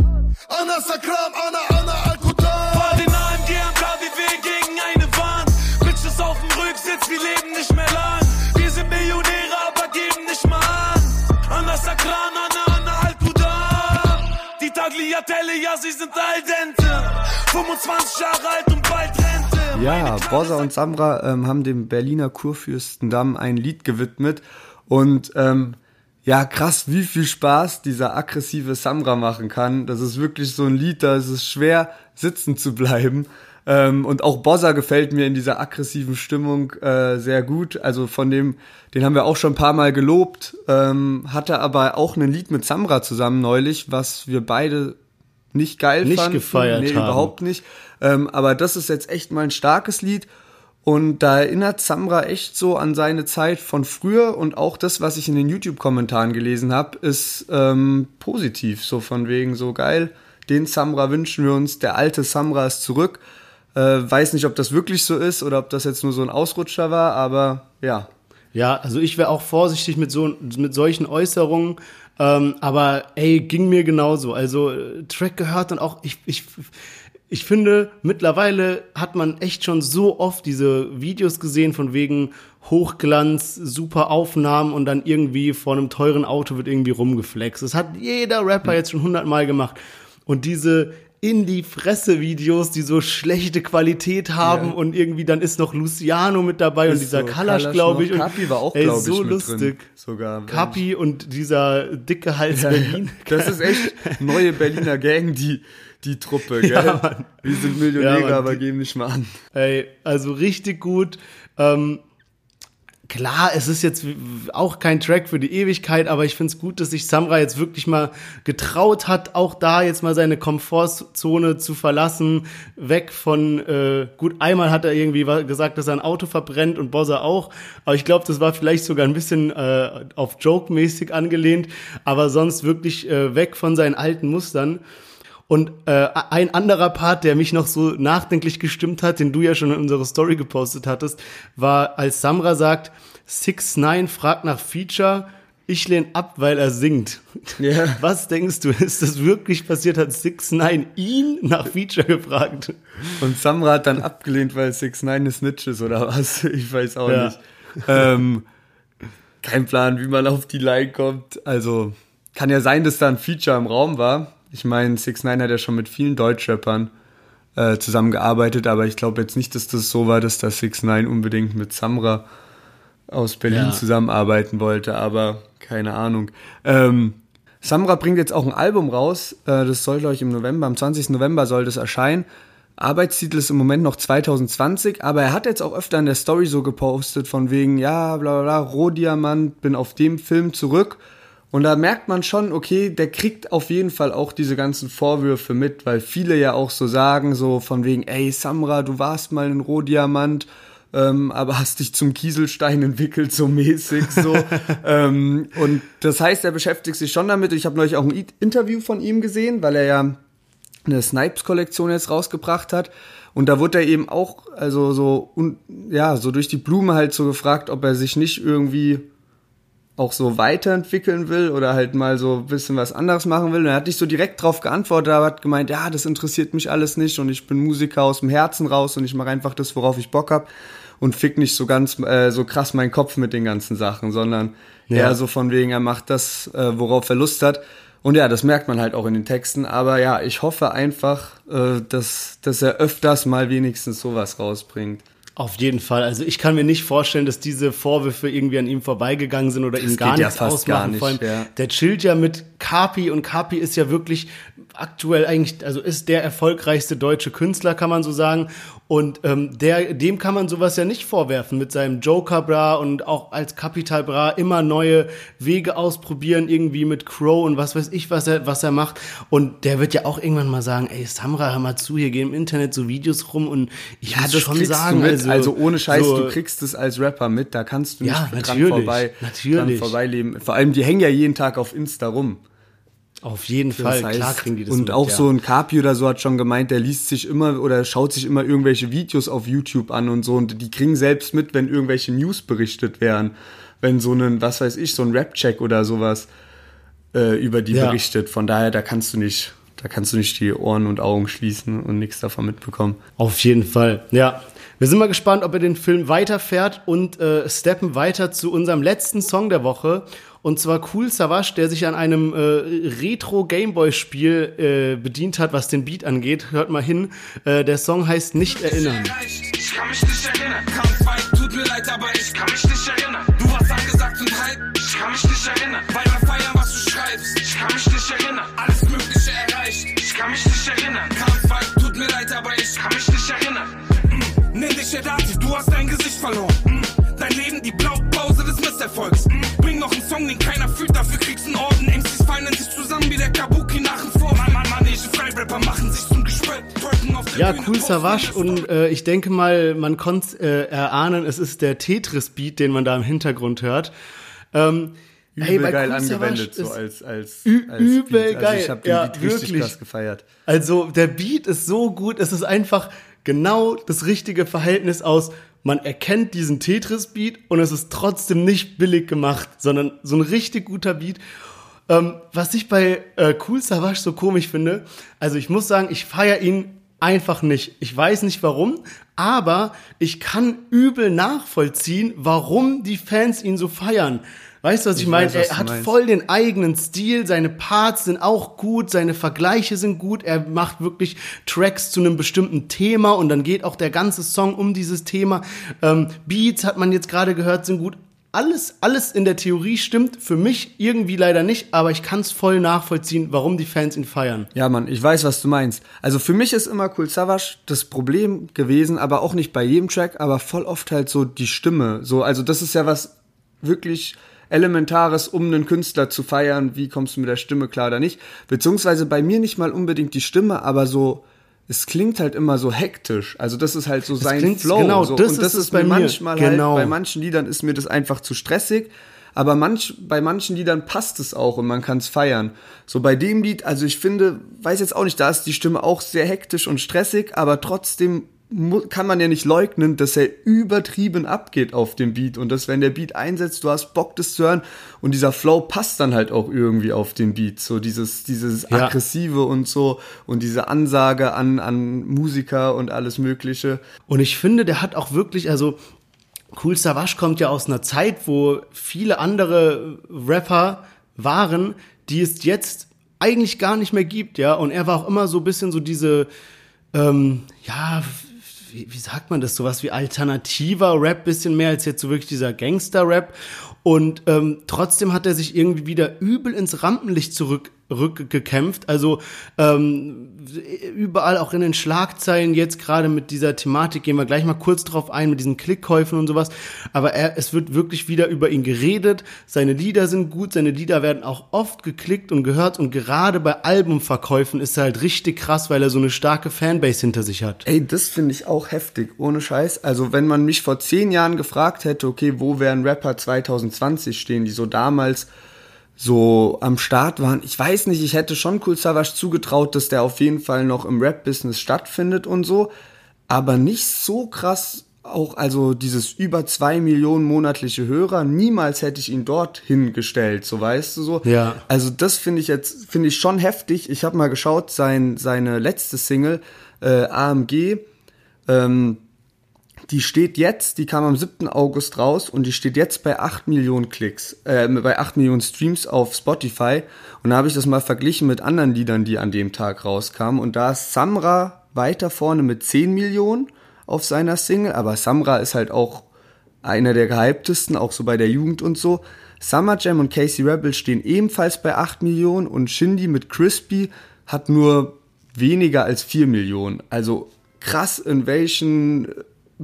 Anna Sakram, Anna, Anna Al-Qudan. Fahr den AMG am KWW gegen eine Wand. Bitches auf dem Rücksitz, wir leben nicht mehr lang. Wir sind Millionäre, aber geben nicht mal an. Anna Sakran, Anna, Anna Al-Qudan. Die Tagliatelle, ja, sie sind al dente. 25 Jahre alt und bald Rente. Ja, Bossa und Samra ähm, haben dem Berliner Kurfürstendamm ein Lied gewidmet. Und ähm, ja, krass, wie viel Spaß dieser aggressive Samra machen kann. Das ist wirklich so ein Lied, da ist es schwer, sitzen zu bleiben. Ähm, und auch Bossa gefällt mir in dieser aggressiven Stimmung äh, sehr gut. Also von dem, den haben wir auch schon ein paar Mal gelobt. Ähm, hatte aber auch ein Lied mit Samra zusammen neulich, was wir beide nicht geil Nicht fanden. gefeiert nee, haben. überhaupt nicht. Ähm, aber das ist jetzt echt mal ein starkes Lied. Und da erinnert Samra echt so an seine Zeit von früher und auch das, was ich in den YouTube-Kommentaren gelesen habe, ist ähm, positiv. So von wegen so geil. Den Samra wünschen wir uns. Der alte Samra ist zurück. Äh, weiß nicht, ob das wirklich so ist oder ob das jetzt nur so ein Ausrutscher war, aber ja. Ja, also ich wäre auch vorsichtig mit so mit solchen Äußerungen. Ähm, aber ey, ging mir genauso. Also äh, Track gehört und auch ich ich ich finde mittlerweile hat man echt schon so oft diese Videos gesehen von wegen Hochglanz, super Aufnahmen und dann irgendwie vor einem teuren Auto wird irgendwie rumgeflext. Das hat jeder Rapper jetzt schon hundertmal gemacht. Und diese in die Fresse Videos, die so schlechte Qualität haben Ja. und irgendwie dann ist noch Luciano mit dabei und Ist dieser so, Kalasch, glaube ich. Und, Kapi war auch, ey, glaub ich, so mit lustig. drin, sogar. Kapi und dieser dicke Hals Berlin. Das ist echt <laughs> neue Berliner Gang, die, die Truppe, <laughs> gell? Ja. Wir sind Millionäre, Ja, aber geben nicht mal an. Ey, also richtig gut. Ähm, klar, es ist jetzt auch kein Track für die Ewigkeit, aber ich find's gut, dass sich Samra jetzt wirklich mal getraut hat, auch da jetzt mal seine Komfortzone zu verlassen, weg von, äh, gut, einmal hat er irgendwie gesagt, dass er ein Auto verbrennt und Bossa auch, aber ich glaube, das war vielleicht sogar ein bisschen äh, auf Joke-mäßig angelehnt, aber sonst wirklich äh, weg von seinen alten Mustern. Und äh, ein anderer Part, der mich noch so nachdenklich gestimmt hat, den du ja schon in unserer Story gepostet hattest, war, als Samra sagt, 6 9 fragt nach Feature, ich lehne ab, weil er singt. Ja. <laughs> Was denkst du, ist das wirklich passiert? Hat 6 9 ihn nach Feature gefragt? Und Samra hat dann abgelehnt, weil 6 9 eine Snitch ist oder was? <laughs> Ich weiß auch Ja. nicht. Ähm, kein Plan, wie man auf die Line kommt. Also kann ja sein, dass da ein Feature im Raum war. Ich meine, 6 9 hat ja schon mit vielen Deutschrappern äh, zusammengearbeitet, aber ich glaube jetzt nicht, dass das so war, dass da 6 9 unbedingt mit Samra aus Berlin Ja. zusammenarbeiten wollte, aber keine Ahnung. Ähm, Samra bringt jetzt auch ein Album raus, äh, das soll, glaube ich, im November, am 20. November soll das erscheinen. Arbeitstitel ist im Moment noch 2020, aber er hat jetzt auch öfter in der Story so gepostet, von wegen, ja, bla bla bla, Rohdiamant, bin auf dem Film zurück. Und da merkt man schon, okay, der kriegt auf jeden Fall auch diese ganzen Vorwürfe mit, weil viele ja auch so sagen, so von wegen, ey, Samra, du warst mal ein Rohdiamant, ähm, aber hast dich zum Kieselstein entwickelt, so mäßig, so. <laughs> ähm, und das heißt, er beschäftigt sich schon damit. Ich habe neulich auch ein Interview von ihm gesehen, weil er ja eine Snipes-Kollektion jetzt rausgebracht hat. Und da wurde er eben auch, also so, un, ja, so durch die Blume halt so gefragt, ob er sich nicht irgendwie auch so weiterentwickeln will oder halt mal so ein bisschen was anderes machen will. Und er hat nicht so direkt drauf geantwortet, aber hat gemeint, ja, das interessiert mich alles nicht und ich bin Musiker aus dem Herzen raus und ich mache einfach das, worauf ich Bock hab und fick nicht so ganz äh, so krass meinen Kopf mit den ganzen Sachen, sondern Ja. eher so von wegen, er macht das, äh, worauf er Lust hat. Und ja, das merkt man halt auch in den Texten. Aber ja, ich hoffe einfach, äh, dass, dass er öfters mal wenigstens sowas rausbringt. Auf jeden Fall. Also ich kann mir nicht vorstellen, dass diese Vorwürfe irgendwie an ihm vorbeigegangen sind oder ihm Das gar geht ja nichts fast ausmachen. gar nicht, Vor allem, ja. der chillt ja mit Kapi und Kapi ist ja wirklich aktuell eigentlich, also ist der erfolgreichste deutsche Künstler, kann man so sagen. Und ähm, der, dem kann man sowas ja nicht vorwerfen mit seinem Joker Bra und auch als Capital Bra immer neue Wege ausprobieren, irgendwie mit Crow und was weiß ich, was er, was er macht. Und der wird ja auch irgendwann mal sagen, ey Samra, hör mal zu, hier gehen im Internet so Videos rum und ich muss schon kriegst sagen, mit. Also, ohne Scheiß, so- du kriegst es als Rapper mit, da kannst du nicht Ja, dran vorbei, natürlich. dran vorbeileben. Vor allem, die hängen ja jeden Tag auf Insta rum. Auf jeden Fall, Das heißt, klar kriegen die das und mit, auch ja. so ein Kapi oder so hat schon gemeint, der liest sich immer oder schaut sich immer irgendwelche Videos auf YouTube an und so und die kriegen selbst mit, wenn irgendwelche News berichtet werden. wenn so ein, was weiß ich, so ein Rap-Check oder sowas äh, über die Ja. berichtet. Von daher, da kannst du nicht, da kannst du nicht die Ohren und Augen schließen und nichts davon mitbekommen. Auf jeden Fall, ja. Wir sind mal gespannt, ob er den Film weiterfährt und äh, steppen weiter zu unserem letzten Song der Woche. Und zwar Cool Savage, der sich an einem äh, Retro-Gameboy-Spiel äh, bedient hat, was den Beat angeht. Hört mal hin. Äh, der Song heißt Nicht erinnern. Ich kann mich nicht erinnern. Kampf tut mir leid, aber ich kann mich nicht erinnern. Du warst angesagt und hype, ich kann mich nicht erinnern. Bei der Feier, was du schreibst, ich kann mich nicht erinnern. Alles Mögliche erreicht, ich kann mich nicht erinnern. Kampf tut mir leid, aber ich kann mich nicht erinnern. Nenn dich Edati, du hast dein Gesicht verloren. Mm. Dein Leben, die Blaupause des Misserfolgs. Mm. Bring noch einen Song, den keiner fühlt, dafür kriegst du einen Orden. MCs fallen sich zusammen wie der Kabuki nach dem Vor. Mann, Mann, manche Freirapper machen sich zum Gespött. Ja, Bühne, Cool Savage und äh, ich denke mal, man konnte äh, erahnen, es ist der Tetris-Beat, den man da im Hintergrund hört. Ähm, hey, Übel bei geil Cool angewendet, so als, als, als übel Beat. geil. Also ich habe den Ja, Beat richtig wirklich. krass gefeiert. Also der Beat ist so gut, es ist einfach genau das richtige Verhältnis aus. Man erkennt diesen Tetris-Beat und es ist trotzdem nicht billig gemacht, sondern so ein richtig guter Beat. Ähm, was ich bei äh, Cool Savage so komisch finde, also ich muss sagen, ich feiere ihn einfach nicht. Ich weiß nicht warum, aber ich kann übel nachvollziehen, warum die Fans ihn so feiern. Weißt du, was ich, Ich meine? weiß, was Er hat meinst. voll den eigenen Stil, seine Parts sind auch gut, seine Vergleiche sind gut, er macht wirklich Tracks zu einem bestimmten Thema und dann geht auch der ganze Song um dieses Thema. Ähm, Beats hat man jetzt gerade gehört, sind gut. Alles, alles in der Theorie stimmt, für mich irgendwie leider nicht, aber ich kann es voll nachvollziehen, warum die Fans ihn feiern. Ja, Mann, ich weiß, was du meinst. Also für mich ist immer Cool Savage das Problem gewesen, aber auch nicht bei jedem Track, aber voll oft halt so die Stimme. So, also das ist ja was wirklich Elementares, um einen Künstler zu feiern. Wie kommst du mit der Stimme klar oder nicht? Beziehungsweise bei mir nicht mal unbedingt die Stimme, aber so, es klingt halt immer so hektisch. Also das ist halt so sein klingt- Flow. genau, so. das Und das ist ist bei mir manchmal Genau. halt, bei manchen Liedern ist mir das einfach zu stressig. Aber manch, bei manchen Liedern passt es auch und man kann es feiern. So bei dem Lied, also ich finde, weiß jetzt auch nicht, da ist die Stimme auch sehr hektisch und stressig, aber trotzdem kann man ja nicht leugnen, dass er übertrieben abgeht auf dem Beat und dass wenn der Beat einsetzt, du hast Bock das zu hören und dieser Flow passt dann halt auch irgendwie auf den Beat, so dieses dieses Ja. aggressive und so und diese Ansage an an Musiker und alles mögliche. Und ich finde, der hat auch wirklich, also Cool Savage kommt ja aus einer Zeit, wo viele andere Rapper waren, die es jetzt eigentlich gar nicht mehr gibt, ja. Und er war auch immer so ein bisschen so diese, ähm, ja, wie, wie sagt man das, sowas wie alternativer Rap, bisschen mehr als jetzt so wirklich dieser Gangster-Rap. Und ähm, trotzdem hat er sich irgendwie wieder übel ins Rampenlicht zurück rückgekämpft. Also ähm, überall auch in den Schlagzeilen jetzt gerade mit dieser Thematik gehen wir gleich mal kurz drauf ein mit diesen Klickkäufen und sowas. Aber er, es wird wirklich wieder über ihn geredet. Seine Lieder sind gut, seine Lieder werden auch oft geklickt und gehört und gerade bei Albumverkäufen ist er halt richtig krass, weil er so eine starke Fanbase hinter sich hat. Ey, das finde ich auch heftig, ohne Scheiß. Also, wenn man mich vor zehn Jahren gefragt hätte, okay, wo wären Rapper 2020 stehen, die so damals so am Start waren. Ich weiß nicht, ich hätte schon Cool Savage zugetraut, dass der auf jeden Fall noch im Rap-Business stattfindet und so, aber nicht so krass auch, also dieses über zwei Millionen monatliche Hörer, niemals hätte ich ihn dort hingestellt, so weißt du so. Ja. Also das finde ich jetzt, finde ich schon heftig. Ich habe mal geschaut, sein, seine letzte Single, äh, AMG, ähm, die steht jetzt, die kam am 7. August raus und die steht jetzt bei 8 Millionen Klicks, äh, bei 8 Millionen Streams auf Spotify. Und da habe ich das mal verglichen mit anderen Liedern, die an dem Tag rauskamen. Und da ist Samra weiter vorne mit 10 Millionen auf seiner Single, aber Samra ist halt auch einer der gehyptesten, auch so bei der Jugend und so. Summer Jam und Casey Rebel stehen ebenfalls bei 8 Millionen und Shindy mit Crispy hat nur weniger als 4 Millionen. Also krass, in welchen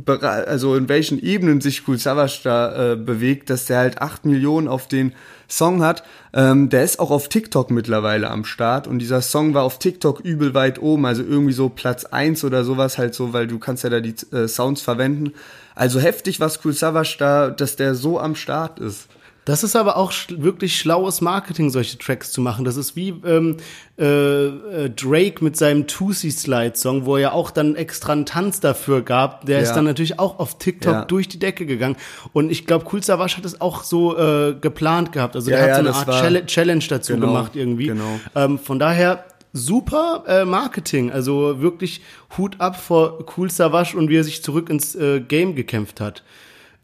also in welchen Ebenen sich Cool Savage da äh, bewegt, dass der halt 8 Millionen auf den Song hat. Ähm, der ist auch auf TikTok mittlerweile am Start und dieser Song war auf TikTok übel weit oben, also irgendwie so Platz 1 oder sowas halt so, weil du kannst ja da die äh, Sounds verwenden. Also heftig, was Cool Savage da, dass der so am Start ist. Das ist aber auch sch wirklich schlaues Marketing, solche Tracks zu machen. Das ist wie ähm, äh, äh, Drake mit seinem Tootsie Slide Song, wo er ja auch dann extra einen Tanz dafür gab. Der Ja. ist dann natürlich auch auf TikTok Ja. durch die Decke gegangen. Und ich glaube, Cool Savage hat es auch so äh, geplant gehabt. Also der hat so eine Art Challenge, Challenge dazu Genau, gemacht irgendwie. genau. Ähm, von daher super äh, Marketing. Also wirklich Hut ab vor Cool Savage und wie er sich zurück ins äh, Game gekämpft hat.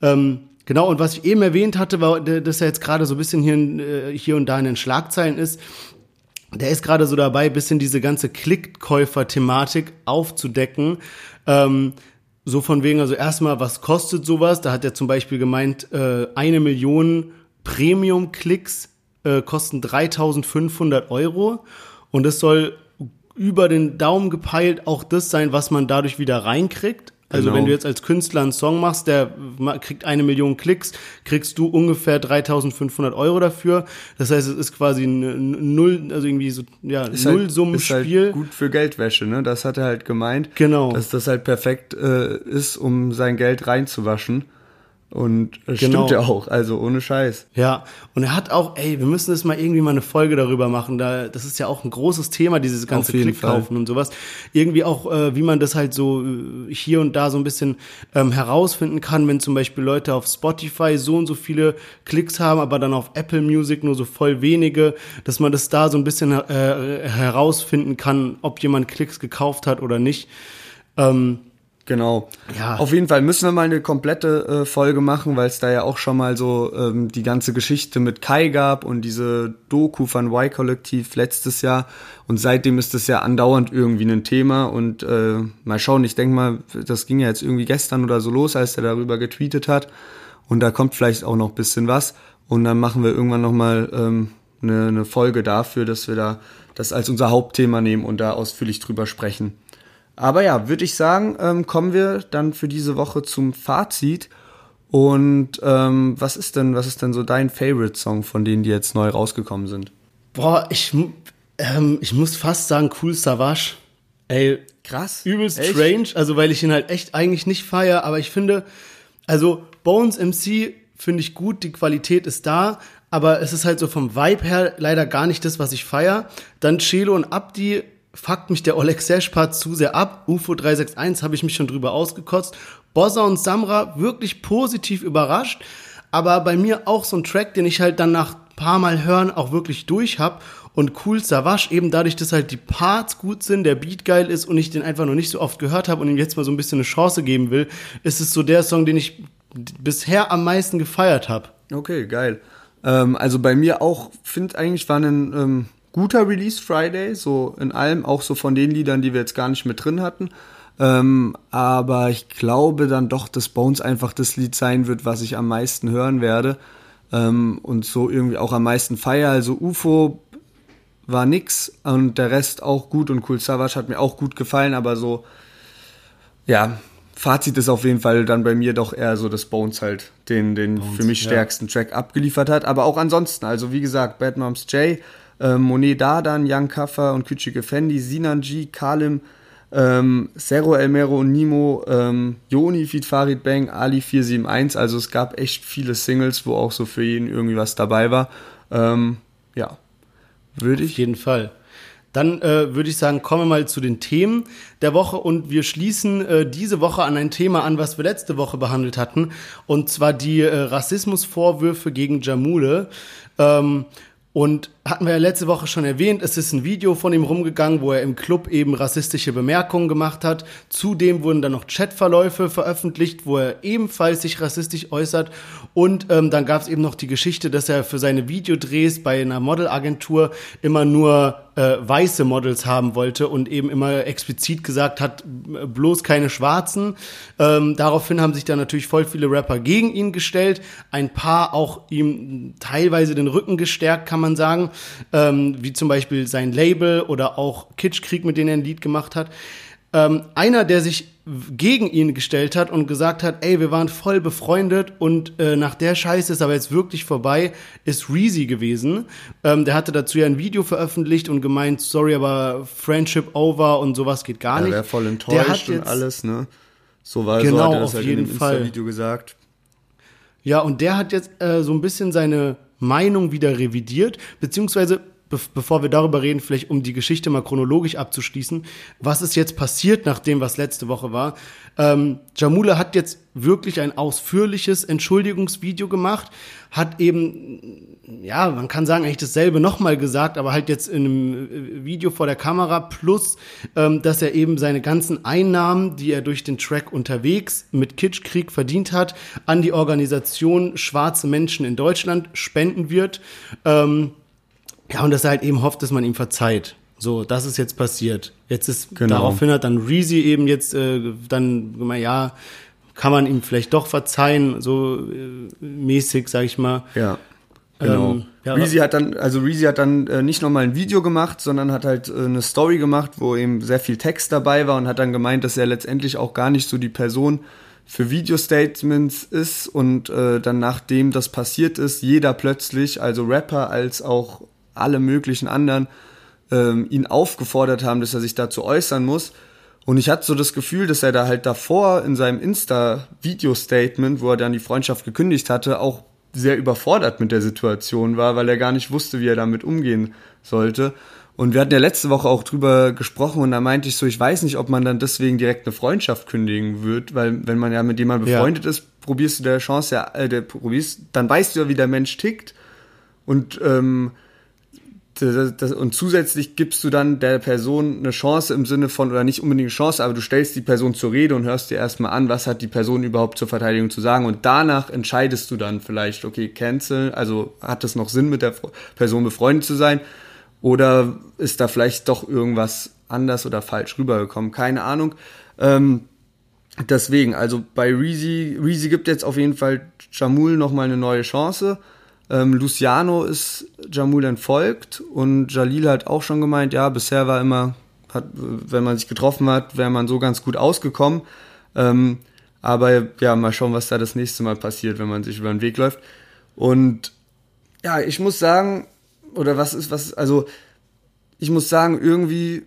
Ähm, genau, und was ich eben erwähnt hatte, war, dass er jetzt gerade so ein bisschen hier, äh, hier und da in den Schlagzeilen ist. Der ist gerade so dabei, bisschen diese ganze Klickkäufer-Thematik aufzudecken. Ähm, so von wegen, also erstmal, was kostet sowas? Da hat er zum Beispiel gemeint, äh, eine Million Premium-Klicks äh, kosten 3500 Euro. Und es soll über den Daumen gepeilt auch das sein, was man dadurch wieder reinkriegt. Also Genau. wenn du jetzt als Künstler einen Song machst, der kriegt eine Million Klicks, kriegst du ungefähr 3500 Euro dafür. Das heißt, es ist quasi ein Null, also irgendwie so, ja, Ist halt- Nullsummenspiel. Ist halt gut für Geldwäsche, ne? Das hat er halt gemeint. Genau. Dass das halt perfekt äh, ist, um sein Geld reinzuwaschen. Und äh, Genau. stimmt ja auch, also ohne Scheiß. Ja, und er hat auch, ey, wir müssen jetzt mal irgendwie mal eine Folge darüber machen. Da, das ist ja auch ein großes Thema, dieses ganze Klickkaufen und sowas. Irgendwie auch, äh, wie man das halt so äh, hier und da so ein bisschen ähm, herausfinden kann, wenn zum Beispiel Leute auf Spotify so und so viele Klicks haben, aber dann auf Apple Music nur so voll wenige, dass man das da so ein bisschen äh, herausfinden kann, ob jemand Klicks gekauft hat oder nicht. Ähm, Genau. Ja. Auf jeden Fall müssen wir mal eine komplette äh, Folge machen, weil es da ja auch schon mal so ähm, die ganze Geschichte mit Kai gab und diese Doku von Y-Kollektiv letztes Jahr. Und seitdem ist das ja andauernd irgendwie ein Thema. Und äh, mal schauen, ich denke mal, das ging ja jetzt irgendwie gestern oder so los, als er darüber getweetet hat. Und da kommt vielleicht auch noch ein bisschen was. Und dann machen wir irgendwann nochmal ähm, eine, eine Folge dafür, dass wir da das als unser Hauptthema nehmen und da ausführlich drüber sprechen. Aber ja, würde ich sagen, ähm, kommen wir dann für diese Woche zum Fazit. Und ähm, was ist denn, was ist denn so dein Favorite-Song von denen, die jetzt neu rausgekommen sind? boah, ich, ähm, ich muss fast sagen, cool Savage. Ey, Krass. übelst Echt? strange, also weil ich ihn halt echt eigentlich nicht feier, aber ich finde, also Bones MC finde ich gut, die Qualität ist da, aber es ist halt so vom Vibe her leider gar nicht das, was ich feier. Dann Chelo und Abdi fuckt mich der Oleg Sesh-Part zu sehr ab. UFO 361 habe ich mich schon drüber ausgekotzt. Bossa und Samra wirklich positiv überrascht, aber bei mir auch so ein Track, den ich halt dann nach paar Mal hören auch wirklich durch hab und Cool Savage eben dadurch, dass halt die Parts gut sind, der Beat geil ist und ich den einfach noch nicht so oft gehört habe und ihm jetzt mal so ein bisschen eine Chance geben will, ist es so der Song, den ich bisher am meisten gefeiert habe. Okay, geil. Ähm, also bei mir auch, finde eigentlich, war ein ähm, guter Release Friday, so in allem, auch so von den Liedern, die wir jetzt gar nicht mit drin hatten. Ähm, aber ich glaube dann doch, dass Bones einfach das Lied sein wird, was ich am meisten hören werde. Ähm, und so irgendwie auch am meisten feier. Also UFO war nix und der Rest auch gut und Cool Savage hat mir auch gut gefallen, aber so, ja, Fazit ist auf jeden Fall dann bei mir doch eher so, dass Bones halt den, den für mich ja. stärksten Track abgeliefert hat. Aber auch ansonsten, also wie gesagt, Bad Moms J, ähm, Monet Dardan, Young Kaffer und Küçük Effendi, Sinan G, Kalim, ähm, Serro Elmero und Nimo, ähm, Joni, Feed Farid Bang, Ali 471. Also es gab echt viele Singles, wo auch so für jeden irgendwie was dabei war. Ähm, ja, würde Auf ich. jeden Fall. Dann äh, würde ich sagen, kommen wir mal zu den Themen der Woche und wir schließen äh, diese Woche an ein Thema an, was wir letzte Woche behandelt hatten, und zwar die äh, Rassismusvorwürfe gegen Jamule. Ähm, und hatten wir ja letzte Woche schon erwähnt, es ist ein Video von ihm rumgegangen, wo er im Club eben rassistische Bemerkungen gemacht hat. Zudem wurden dann noch Chatverläufe veröffentlicht, wo er ebenfalls sich rassistisch äußert. Und ähm, dann gab es eben noch die Geschichte, dass er für seine Videodrehs bei einer Modelagentur immer nur äh, weiße Models haben wollte und eben immer explizit gesagt hat, b- bloß keine Schwarzen. Ähm, daraufhin haben sich dann natürlich voll viele Rapper gegen ihn gestellt. Ein paar auch ihm teilweise den Rücken gestärkt, kann man sagen. Ähm, wie zum Beispiel sein Label oder auch Kitschkrieg, mit dem er ein Lied gemacht hat. Ähm, einer, der sich gegen ihn gestellt hat und gesagt hat, ey, wir waren voll befreundet und äh, nach der Scheiße ist aber jetzt wirklich vorbei, ist Reezy gewesen. Ähm, der hatte dazu ja ein Video veröffentlicht und gemeint, sorry, aber Friendship over und sowas geht gar Er nicht. wäre voll enttäuscht und alles, ne? So war Genau, so hat er das auf halt jeden in dem Fall. Insta-Video gesagt. Ja, und der hat jetzt äh, so ein bisschen seine Meinung wieder revidiert, beziehungsweise be bevor wir darüber reden, vielleicht um die Geschichte mal chronologisch abzuschließen, was ist jetzt passiert nach dem, was letzte Woche war. Ähm, Jamule hat jetzt wirklich ein ausführliches Entschuldigungsvideo gemacht, hat eben, ja, man kann sagen, eigentlich dasselbe nochmal gesagt, aber halt jetzt in einem äh, Video vor der Kamera, plus, ähm, dass er eben seine ganzen Einnahmen, die er durch den Track unterwegs mit Kitschkrieg verdient hat, an die Organisation Schwarze Menschen in Deutschland spenden wird. Ähm, ja, und dass er halt eben hofft, dass man ihm verzeiht. So, das ist jetzt passiert. Jetzt ist Genau. daraufhin hat dann Reezy eben jetzt äh, dann gemeint, ja, kann man ihm vielleicht doch verzeihen, so äh, mäßig, sag ich mal. Ja. Genau. Ähm, ja, Reezy hat dann, also Reezy hat dann äh, nicht nochmal ein Video gemacht, sondern hat halt äh, eine Story gemacht, wo eben sehr viel Text dabei war und hat dann gemeint, dass er letztendlich auch gar nicht so die Person für Video-Statements ist und äh, dann nachdem das passiert ist, jeder plötzlich, also Rapper als auch alle möglichen anderen, ähm, ihn aufgefordert haben, dass er sich dazu äußern muss. Und ich hatte so das Gefühl, dass er da halt davor in seinem Insta-Video-Statement, wo er dann die Freundschaft gekündigt hatte, auch sehr überfordert mit der Situation war, weil er gar nicht wusste, wie er damit umgehen sollte. Und wir hatten ja letzte Woche auch drüber gesprochen und da meinte ich so, ich weiß nicht, ob man dann deswegen direkt eine Freundschaft kündigen wird, weil wenn man ja mit jemandem Ja. befreundet ist, probierst du der Chance ja, äh, der probierst, dann weißt du ja, wie der Mensch tickt und ähm, das, das, und zusätzlich gibst du dann der Person eine Chance im Sinne von, oder nicht unbedingt eine Chance, aber du stellst die Person zur Rede und hörst dir erstmal an, was hat die Person überhaupt zur Verteidigung zu sagen und danach entscheidest du dann vielleicht, okay, cancel, also hat es noch Sinn, mit der Person befreundet zu sein oder ist da vielleicht doch irgendwas anders oder falsch rübergekommen, keine Ahnung. Ähm, deswegen, also bei Reezy, Reezy gibt jetzt auf jeden Fall Jamul nochmal eine neue Chance. Ähm, Luciano ist Jamul entfolgt und Jalil hat auch schon gemeint, ja, bisher war immer, hat, wenn man sich getroffen hat, wäre man so ganz gut ausgekommen. Ähm, aber ja, mal schauen, was da das nächste Mal passiert, wenn man sich über den Weg läuft. Und ja, ich muss sagen, oder was ist, was, also ich muss sagen, irgendwie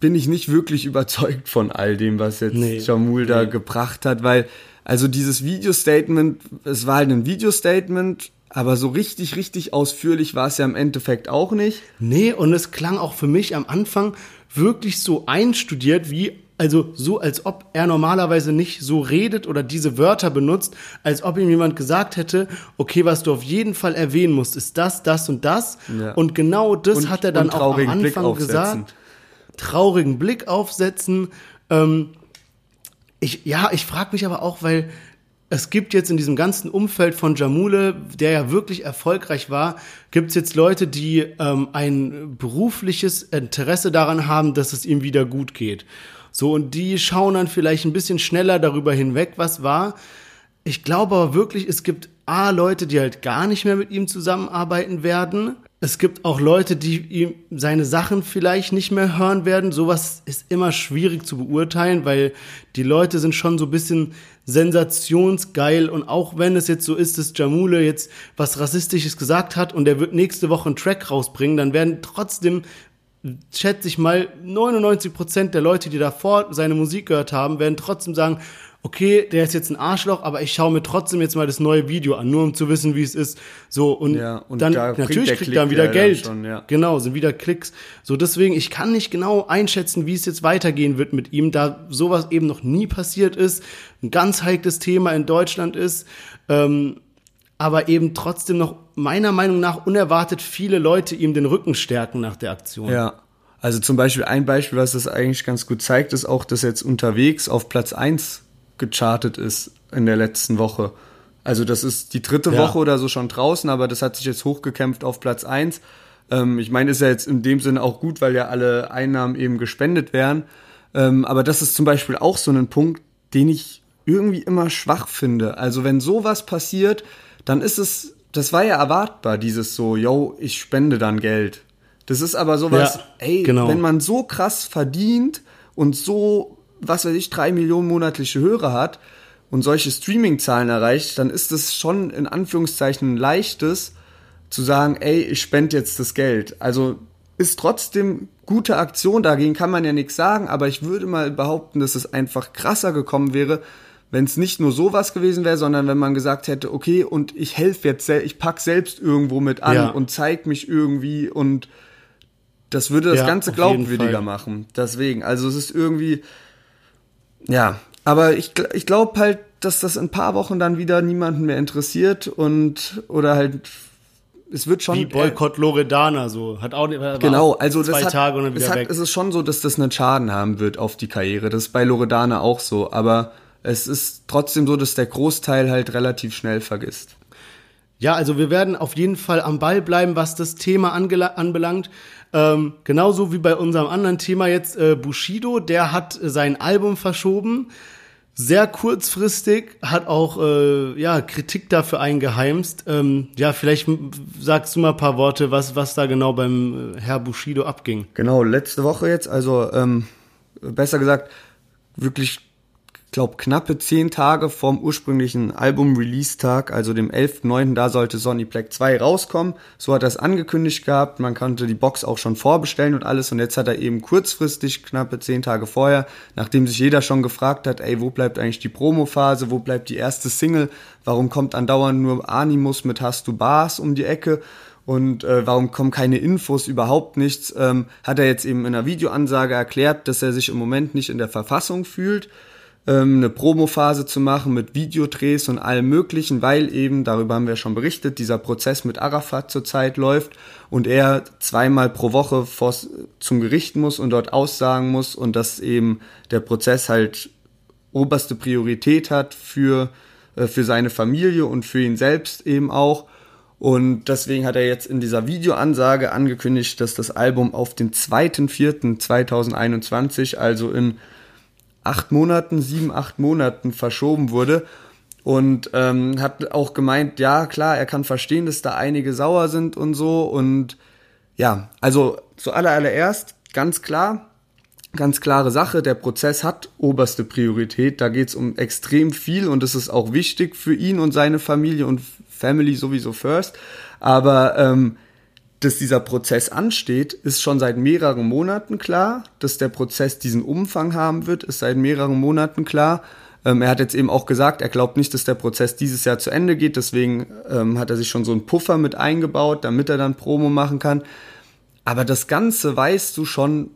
bin ich nicht wirklich <laughs> überzeugt von all dem, was jetzt Nee. Jamul da Nee. gebracht hat, weil, also dieses Video-Statement, es war halt ein Video-Statement, aber so richtig, richtig ausführlich war es ja im Endeffekt auch nicht. Nee, und es klang auch für mich am Anfang wirklich so einstudiert, wie, also so, als ob er normalerweise nicht so redet oder diese Wörter benutzt, als ob ihm jemand gesagt hätte, okay, was du auf jeden Fall erwähnen musst, ist das, das und das. Ja. Und genau das Und- hat er dann auch am Anfang gesagt. Traurigen Blick aufsetzen. Ähm, ich, ja, ich frage mich aber auch, weil es gibt jetzt in diesem ganzen Umfeld von Jamule, der ja wirklich erfolgreich war, gibt es jetzt Leute, die ähm, ein berufliches Interesse daran haben, dass es ihm wieder gut geht. So, und die schauen dann vielleicht ein bisschen schneller darüber hinweg, was war. Ich glaube aber wirklich, es gibt A, Leute, die halt gar nicht mehr mit ihm zusammenarbeiten werden. Es gibt auch Leute, die ihm seine Sachen vielleicht nicht mehr hören werden. Sowas ist immer schwierig zu beurteilen, weil die Leute sind schon so ein bisschen sensationsgeil. Und auch wenn es jetzt so ist, dass Jamule jetzt was Rassistisches gesagt hat und er wird nächste Woche einen Track rausbringen, dann werden trotzdem schätze ich mal, 99% der Leute, die davor seine Musik gehört haben, werden trotzdem sagen, okay, der ist jetzt ein Arschloch, aber ich schaue mir trotzdem jetzt mal das neue Video an, nur um zu wissen, wie es ist. So, und, Ja, und dann da natürlich kriegt Klick er dann wieder ja dann Geld. schon, ja. Genau, sind wieder Klicks. So, deswegen, ich kann nicht genau einschätzen, wie es jetzt weitergehen wird mit ihm, da sowas eben noch nie passiert ist, ein ganz heikles Thema in Deutschland ist. Ähm, aber eben trotzdem noch meiner Meinung nach unerwartet viele Leute ihm den Rücken stärken nach der Aktion. Ja. Also zum Beispiel ein Beispiel, was das eigentlich ganz gut zeigt, ist auch, dass jetzt unterwegs auf Platz 1 gechartet ist in der letzten Woche. Also das ist die dritte Ja. Woche oder so schon draußen, aber das hat sich jetzt hochgekämpft auf Platz 1. Ähm, ich meine, ist ja jetzt in dem Sinne auch gut, weil ja alle Einnahmen eben gespendet werden. Ähm, aber das ist zum Beispiel auch so ein Punkt, den ich irgendwie immer schwach finde. Also wenn sowas passiert, dann ist es, das war ja erwartbar, dieses so, yo, ich spende dann Geld. Das ist aber sowas, Ja, ey, genau. wenn man so krass verdient und so, was weiß ich, drei Millionen monatliche Hörer hat und solche Streaming-Zahlen erreicht, dann ist es schon in Anführungszeichen ein leichtes zu sagen, ey, ich spende jetzt das Geld. Also ist trotzdem gute Aktion, dagegen kann man ja nichts sagen, aber ich würde mal behaupten, dass es einfach krasser gekommen wäre, wenn es nicht nur sowas gewesen wäre, sondern wenn man gesagt hätte, okay, und ich helfe jetzt, ich pack selbst irgendwo mit an Ja. und zeig mich irgendwie und das würde das Ja, Ganze glaubwürdiger machen. Deswegen, also es ist irgendwie, ja, aber ich, ich glaube halt, dass das in ein paar Wochen dann wieder niemanden mehr interessiert und oder halt es wird schon Wie Boykott Loredana, so. Hat auch, Genau, also zwei das hat, Tage und dann es, wieder hat, weg. es ist schon so, dass das einen Schaden haben wird auf die Karriere. Das ist bei Loredana auch so, aber es ist trotzdem so, dass der Großteil halt relativ schnell vergisst. Ja, also wir werden auf jeden Fall am Ball bleiben, was das Thema anbelangt. Ähm, genauso wie bei unserem anderen Thema jetzt äh, Bushido, der hat äh, sein Album verschoben. Sehr kurzfristig, hat auch äh, ja, Kritik dafür eingeheimst. Ähm, ja, vielleicht sagst du mal ein paar Worte, was, was da genau beim äh, Herr Bushido abging. Genau, letzte Woche jetzt, also ähm, besser gesagt, wirklich, glaube knappe zehn Tage vorm ursprünglichen Album-Release-Tag, also dem 11.9., da sollte Sonny Black 2 rauskommen. So hat er es angekündigt gehabt, man konnte die Box auch schon vorbestellen und alles. Und jetzt hat er eben kurzfristig, knappe zehn Tage vorher, nachdem sich jeder schon gefragt hat, ey, wo bleibt eigentlich die Promo-Phase, wo bleibt die erste Single, warum kommt andauernd nur Animus mit Hast du Bars um die Ecke? Und äh, warum kommen keine Infos, überhaupt nichts, ähm, hat er jetzt eben in einer Videoansage erklärt, dass er sich im Moment nicht in der Verfassung fühlt, ähm, eine Promophase zu machen mit Videodrehs und allem möglichen, weil eben, darüber haben wir schon berichtet, dieser Prozess mit Arafat zurzeit läuft und er zweimal pro Woche vors, zum Gericht muss und dort aussagen muss und dass eben der Prozess halt oberste Priorität hat für, äh, für seine Familie und für ihn selbst eben auch. Und deswegen hat er jetzt in dieser Videoansage angekündigt, dass das Album auf den 2.4.2021, also in acht Monaten, sieben, acht Monaten verschoben wurde. Und ähm, hat auch gemeint, ja klar, er kann verstehen, dass da einige sauer sind und so. Und ja, also zu allererst, ganz klar, ganz klare Sache, der Prozess hat oberste Priorität. Da geht's um extrem viel und es ist auch wichtig für ihn und seine Familie und Family sowieso first. Aber ähm, dass dieser Prozess ansteht, ist schon seit mehreren Monaten klar. Dass der Prozess diesen Umfang haben wird, ist seit mehreren Monaten klar. Ähm, er hat jetzt eben auch gesagt, er glaubt nicht, dass der Prozess dieses Jahr zu Ende geht. Deswegen ähm, hat er sich schon so einen Puffer mit eingebaut, damit er dann Promo machen kann. Aber das Ganze weißt du schon,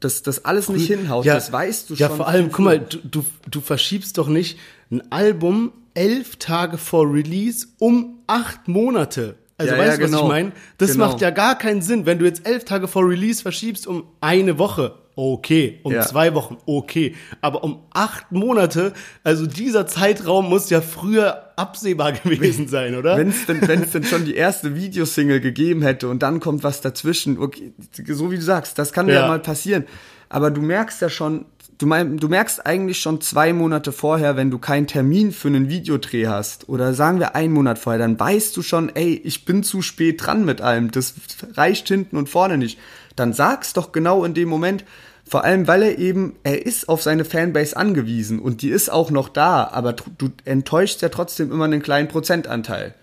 dass das alles nicht hinhaut. das weißt du ja, schon. vor allem, guck mal, du, du, du verschiebst doch nicht ein Album elf Tage vor Release um acht Monate. Also Ja, weißt ja, du, was genau. ich meine? Das Genau. macht ja gar keinen Sinn. Wenn du jetzt elf Tage vor Release verschiebst um eine Woche, okay. Um Ja. zwei Wochen, okay. Aber um acht Monate, also dieser Zeitraum muss ja früher absehbar <laughs> gewesen sein, oder? Wenn es denn, wenn's denn schon die erste Videosingle gegeben hätte und dann kommt was dazwischen, okay, so wie du sagst, das kann ja, Ja. mal passieren. Aber du merkst ja schon, du, mein, du merkst eigentlich schon zwei Monate vorher, wenn du keinen Termin für einen Videodreh hast, oder sagen wir einen Monat vorher, dann weißt du schon, ey, ich bin zu spät dran mit allem, das reicht hinten und vorne nicht. Dann sag's doch genau in dem Moment, vor allem, weil er eben, er ist auf seine Fanbase angewiesen und die ist auch noch da, aber du enttäuschst ja trotzdem immer einen kleinen Prozentanteil.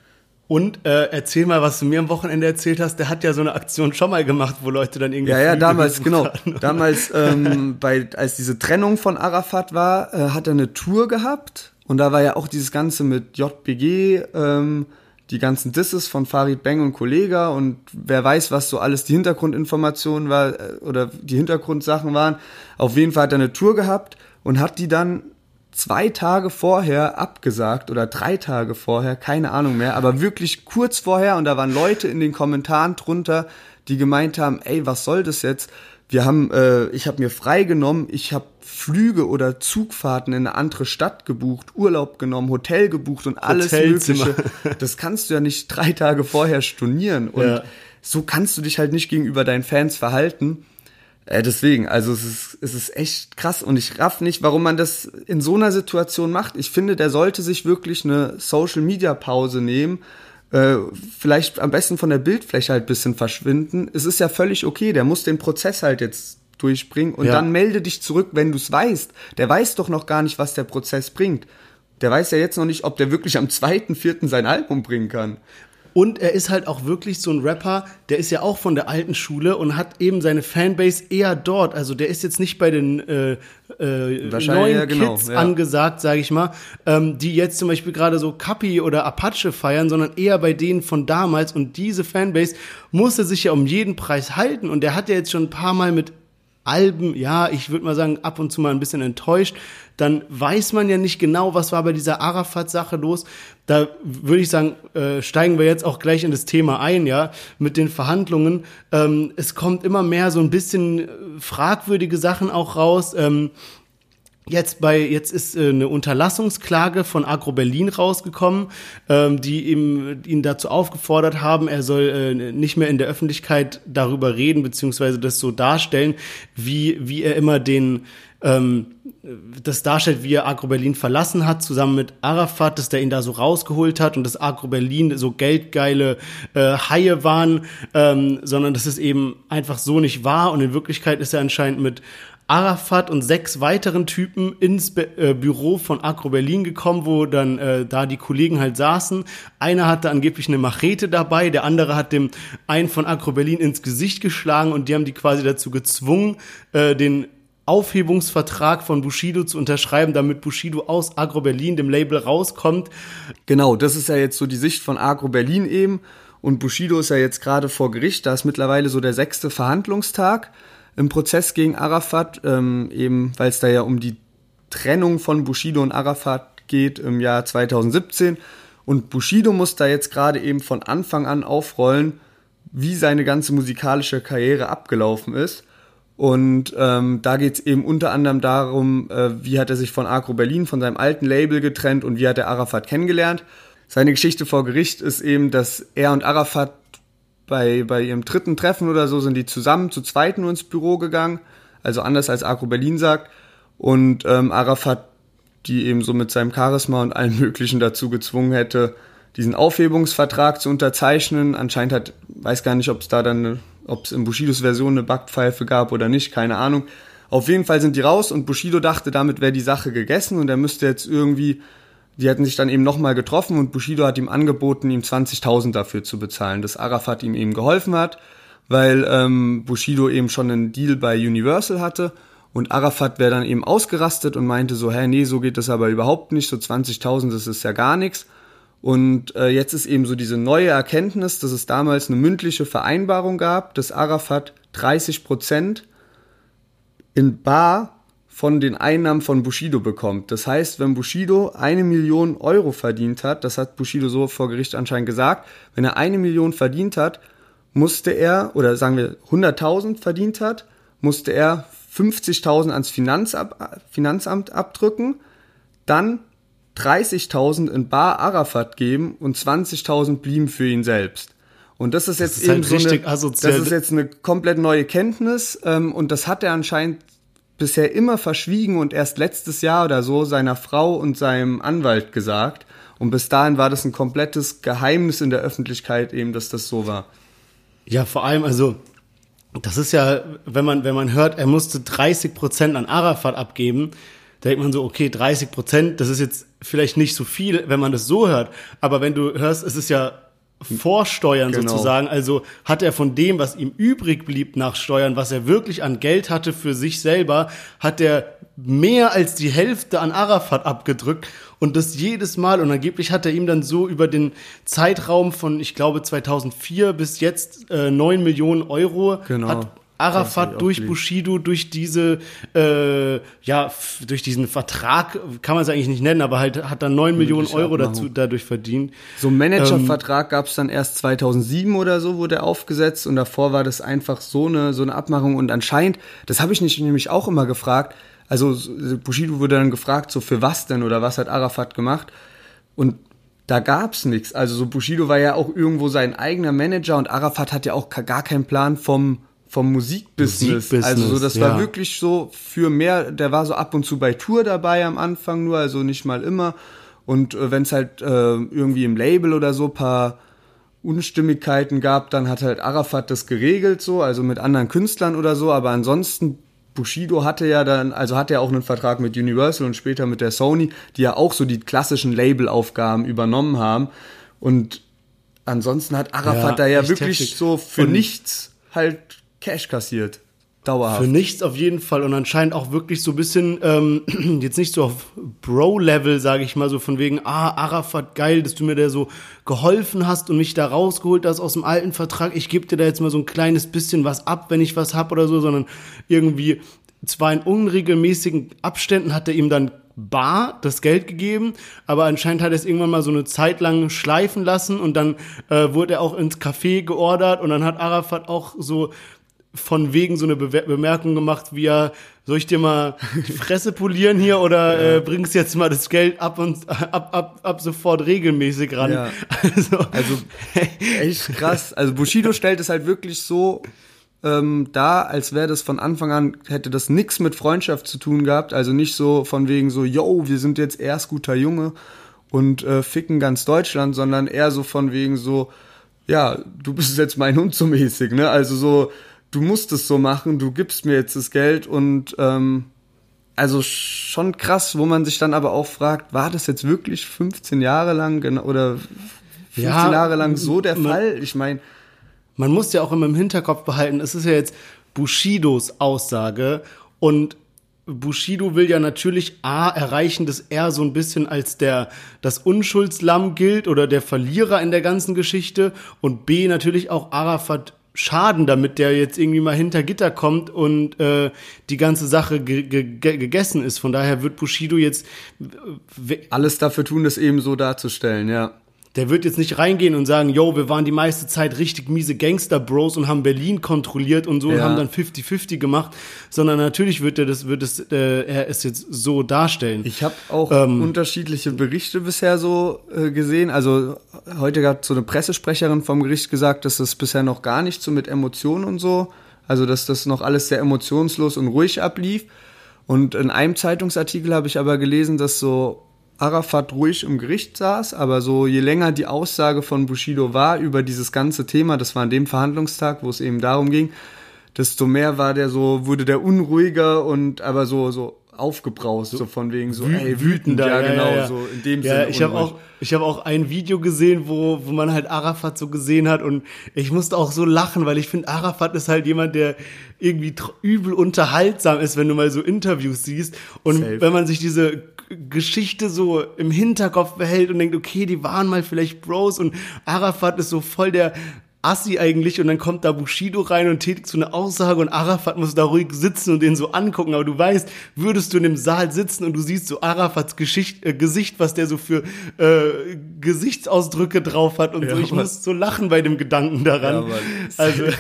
Und äh, erzähl mal, was du mir am Wochenende erzählt hast. Der hat ja so eine Aktion schon mal gemacht, wo Leute dann irgendwie. Ja, ja, damals, genau. hatten. Damals, ähm, <laughs> bei, als diese Trennung von Arafat war, äh, hat er eine Tour gehabt. Und da war ja auch dieses Ganze mit JBG, ähm, die ganzen Disses von Farid Bang und Kollega und wer weiß, was so alles die Hintergrundinformationen war äh, oder die Hintergrundsachen waren. Auf jeden Fall hat er eine Tour gehabt und hat die dann zwei Tage vorher abgesagt oder drei Tage vorher, keine Ahnung mehr, aber wirklich kurz vorher und da waren Leute in den Kommentaren drunter, die gemeint haben, ey, was soll das jetzt? Wir haben, äh, ich habe mir freigenommen, ich habe Flüge oder Zugfahrten in eine andere Stadt gebucht, Urlaub genommen, Hotel gebucht und alles. Mögliche. Das kannst du ja nicht drei Tage vorher stornieren und Ja. so kannst du dich halt nicht gegenüber deinen Fans verhalten. Äh, deswegen, also es ist, es ist echt krass und ich raff nicht, warum man das in so einer Situation macht. Ich finde, der sollte sich wirklich eine Social Media Pause nehmen. Äh, vielleicht am besten von der Bildfläche halt bisschen verschwinden. Es ist ja völlig okay, der muss den Prozess halt jetzt durchbringen und Ja. dann melde dich zurück, wenn du es weißt. Der weiß doch noch gar nicht, was der Prozess bringt. Der weiß ja jetzt noch nicht, ob der wirklich am 2.4. sein Album bringen kann. Und er ist halt auch wirklich so ein Rapper, der ist ja auch von der alten Schule und hat eben seine Fanbase eher dort. Also der ist jetzt nicht bei den äh, äh, Wahrscheinlich, neuen ja, genau, Kids ja. angesagt, sage ich mal, ähm, die jetzt zum Beispiel gerade so Kapi oder Apache feiern, sondern eher bei denen von damals. Und diese Fanbase musste sich ja um jeden Preis halten. Und der hat ja jetzt schon ein paar Mal mit Alben, ja, ich würde mal sagen, ab und zu mal ein bisschen enttäuscht. Dann weiß man ja nicht genau, was war bei dieser Arafat-Sache los. Da würde ich sagen, äh, steigen wir jetzt auch gleich in das Thema ein, ja, mit den Verhandlungen. Ähm, es kommt immer mehr so ein bisschen äh, fragwürdige Sachen auch raus. Ähm, Jetzt bei jetzt ist äh, eine Unterlassungsklage von Agro Berlin rausgekommen, ähm, die ihm ihn dazu aufgefordert haben, er soll äh, nicht mehr in der Öffentlichkeit darüber reden beziehungsweise das so darstellen, wie wie er immer den ähm, das darstellt, wie er Agro Berlin verlassen hat, zusammen mit Arafat, dass der ihn da so rausgeholt hat und dass Agro Berlin so geldgeile äh, Haie waren, ähm, sondern dass es eben einfach so nicht war und in Wirklichkeit ist er anscheinend mit Arafat und sechs weiteren Typen ins Be äh, Büro von Agro Berlin gekommen, wo dann äh, da die Kollegen halt saßen. Einer hatte angeblich eine Machete dabei, der andere hat dem einen von Agro Berlin ins Gesicht geschlagen und die haben die quasi dazu gezwungen, äh, den Aufhebungsvertrag von Bushido zu unterschreiben, damit Bushido aus Agro Berlin, dem Label, rauskommt. Genau, das ist ja jetzt so die Sicht von Agro Berlin eben. Und Bushido ist ja jetzt gerade vor Gericht. Da ist mittlerweile so der sechste Verhandlungstag im Prozess gegen Arafat, ähm, eben weil es da ja um die Trennung von Bushido und Arafat geht im Jahr 2017. Und Bushido muss da jetzt gerade eben von Anfang an aufrollen, wie seine ganze musikalische Karriere abgelaufen ist. Und ähm, da geht es eben unter anderem darum, äh, wie hat er sich von Agro Berlin, von seinem alten Label getrennt und wie hat er Arafat kennengelernt. Seine Geschichte vor Gericht ist eben, dass er und Arafat bei, bei ihrem dritten Treffen oder so sind die zusammen zu zweit nur ins Büro gegangen. Also anders als Agro Berlin sagt. Und ähm, Arafat die eben so mit seinem Charisma und allem <laughs> Möglichen dazu gezwungen hätte, diesen Aufhebungsvertrag zu unterzeichnen. Anscheinend hat, weiß gar nicht, ob es da dann, ob es in Bushidos Version eine Backpfeife gab oder nicht, keine Ahnung. Auf jeden Fall sind die raus und Bushido dachte, damit wäre die Sache gegessen und er müsste jetzt irgendwie, die hatten sich dann eben nochmal getroffen und Bushido hat ihm angeboten, ihm 20.000 dafür zu bezahlen, dass Arafat ihm eben geholfen hat, weil ähm, Bushido eben schon einen Deal bei Universal hatte und Arafat wäre dann eben ausgerastet und meinte so, hä, nee, so geht das aber überhaupt nicht, so 20.000, das ist ja gar nichts. Und äh, jetzt ist eben so diese neue Erkenntnis, dass es damals eine mündliche Vereinbarung gab, dass Arafat 30 Prozent in Bar von den Einnahmen von Bushido bekommt. Das heißt, wenn Bushido eine Million Euro verdient hat, das hat Bushido so vor Gericht anscheinend gesagt, wenn er eine Million verdient hat, musste er, oder sagen wir 100.000 verdient hat, musste er 50.000 ans Finanzamt, Finanzamt abdrücken, dann 30.000 in Bar Arafat geben und 20.000 blieben für ihn selbst. Und das ist jetzt ist eben halt so eine, asozial. das ist jetzt eine komplett neue Kenntnis ähm, und das hat er anscheinend bisher immer verschwiegen und erst letztes Jahr oder so seiner Frau und seinem Anwalt gesagt. Und bis dahin war das ein komplettes Geheimnis in der Öffentlichkeit eben, dass das so war. Ja, vor allem, also, das ist ja, wenn man, wenn man hört, er musste 30 Prozent an Arafat abgeben, denkt man so, okay, 30 Prozent, das ist jetzt vielleicht nicht so viel, wenn man das so hört. Aber wenn du hörst, es ist ja Vorsteuern Genau. sozusagen. Also hat er von dem, was ihm übrig blieb nach Steuern, was er wirklich an Geld hatte für sich selber, hat er mehr als die Hälfte an Arafat abgedrückt und das jedes Mal. Und angeblich hat er ihm dann so über den Zeitraum von, ich glaube, 2004 bis jetzt äh, 9 Millionen Euro Genau. hat Arafat durch gelesen. Bushido, durch diese, äh, ja, durch diesen Vertrag, kann man es eigentlich nicht nennen, aber halt hat dann 9 Millionen Euro Abmachung. dazu, dadurch verdient. So einen Managervertrag gab es dann erst 2007 oder so, wurde er aufgesetzt und davor war das einfach so eine, so eine Abmachung und anscheinend, das habe ich nicht nämlich auch immer gefragt, also so- Bushido wurde dann gefragt, so für was denn oder was hat Arafat gemacht und da gab's nichts. Also so Bushido war ja auch irgendwo sein eigener Manager und Arafat hat ja auch gar keinen Plan vom vom Musikbusiness. Musikbusiness, also so, das ja. war wirklich so für mehr, der war so ab und zu bei Tour dabei am Anfang nur, also nicht mal immer. Und äh, wenn es halt äh, irgendwie im Label oder so paar Unstimmigkeiten gab, dann hat halt Arafat das geregelt so, also mit anderen Künstlern oder so, aber ansonsten Bushido hatte ja dann, also hatte ja auch einen Vertrag mit Universal und später mit der Sony, die ja auch so die klassischen Labelaufgaben übernommen haben und ansonsten hat Arafat Ja, da ja wirklich heftig. so für Und- nichts halt Cash kassiert. Dauerhaft. Für nichts auf jeden Fall und anscheinend auch wirklich so ein bisschen, ähm, <clears throat> jetzt nicht so auf Bro-Level, sage ich mal, so von wegen, ah, Arafat, geil, dass du mir da so geholfen hast und mich da rausgeholt hast aus dem alten Vertrag. Ich gebe dir da jetzt mal so ein kleines bisschen was ab, wenn ich was hab oder so, sondern irgendwie zwar in unregelmäßigen Abständen hat er ihm dann bar das Geld gegeben, aber anscheinend hat er es irgendwann mal so eine Zeit lang schleifen lassen und dann äh, wurde er auch ins Café geordert und dann hat Arafat auch so von wegen so eine Bewer Bemerkung gemacht, wie er, soll ich dir mal die Fresse polieren hier oder <laughs> äh, bringst jetzt mal das Geld ab und ab, ab, ab sofort regelmäßig ran. Ja. Also, Also <laughs> echt krass. Also Bushido stellt es halt wirklich so ähm, dar, als wäre das von Anfang an, hätte das nichts mit Freundschaft zu tun gehabt. Also nicht so von wegen so, yo, wir sind jetzt erst guter Junge und äh, ficken ganz Deutschland, sondern eher so von wegen so, ja, du bist jetzt mein Hund so mäßig, ne? Also so, du musst es so machen, du gibst mir jetzt das Geld und ähm, also schon krass, wo man sich dann aber auch fragt, war das jetzt wirklich 15 Jahre lang genau, oder 15 Ja, Jahre lang so der man- Fall? Ich meine, Man muss ja auch immer im Hinterkopf behalten, es ist ja jetzt Bushidos Aussage und Bushido will ja natürlich A erreichen, dass er so ein bisschen als der das Unschuldslamm gilt oder der Verlierer in der ganzen Geschichte und B natürlich auch Arafat schaden, damit der jetzt irgendwie mal hinter Gitter kommt und äh, die ganze Sache ge ge ge gegessen ist. Von daher wird Bushido jetzt alles dafür tun, das eben so darzustellen, ja. Der wird jetzt nicht reingehen und sagen, yo, wir waren die meiste Zeit richtig miese Gangster-Bros und haben Berlin kontrolliert und so und Ja. haben dann 50-50 gemacht, sondern natürlich wird er das, wird es, äh, er es jetzt so darstellen. Ich habe auch Ähm. unterschiedliche Berichte bisher so äh, gesehen. Also heute hat so eine Pressesprecherin vom Gericht gesagt, dass das bisher noch gar nicht so mit Emotionen und so, also dass das noch alles sehr emotionslos und ruhig ablief. Und in einem Zeitungsartikel habe ich aber gelesen, dass so Arafat ruhig im Gericht saß, aber so je länger die Aussage von Bushido war über dieses ganze Thema, das war an dem Verhandlungstag, wo es eben darum ging, desto mehr war der so, wurde der unruhiger und aber so, so aufgebraust, so, von wegen so, ey, wütend, ja, genau, so in dem ja, Sinne. ich habe auch, ich habe auch ein Video gesehen, wo, wo man halt Arafat so gesehen hat und ich musste auch so lachen, weil ich finde, Arafat ist halt jemand, der irgendwie übel unterhaltsam ist, wenn du mal so Interviews siehst und Safe. wenn man sich diese Geschichte so im Hinterkopf behält und denkt, okay, die waren mal vielleicht Bros und Arafat ist so voll der Assi eigentlich und dann kommt da Bushido rein und tätigt so eine Aussage und Arafat muss da ruhig sitzen und den so angucken, aber du weißt, würdest du in dem Saal sitzen und du siehst so Arafats Geschicht, äh, Gesicht, was der so für äh, Gesichtsausdrücke drauf hat und so, ich Mann. muss so lachen bei dem Gedanken daran. Ja, also. <laughs>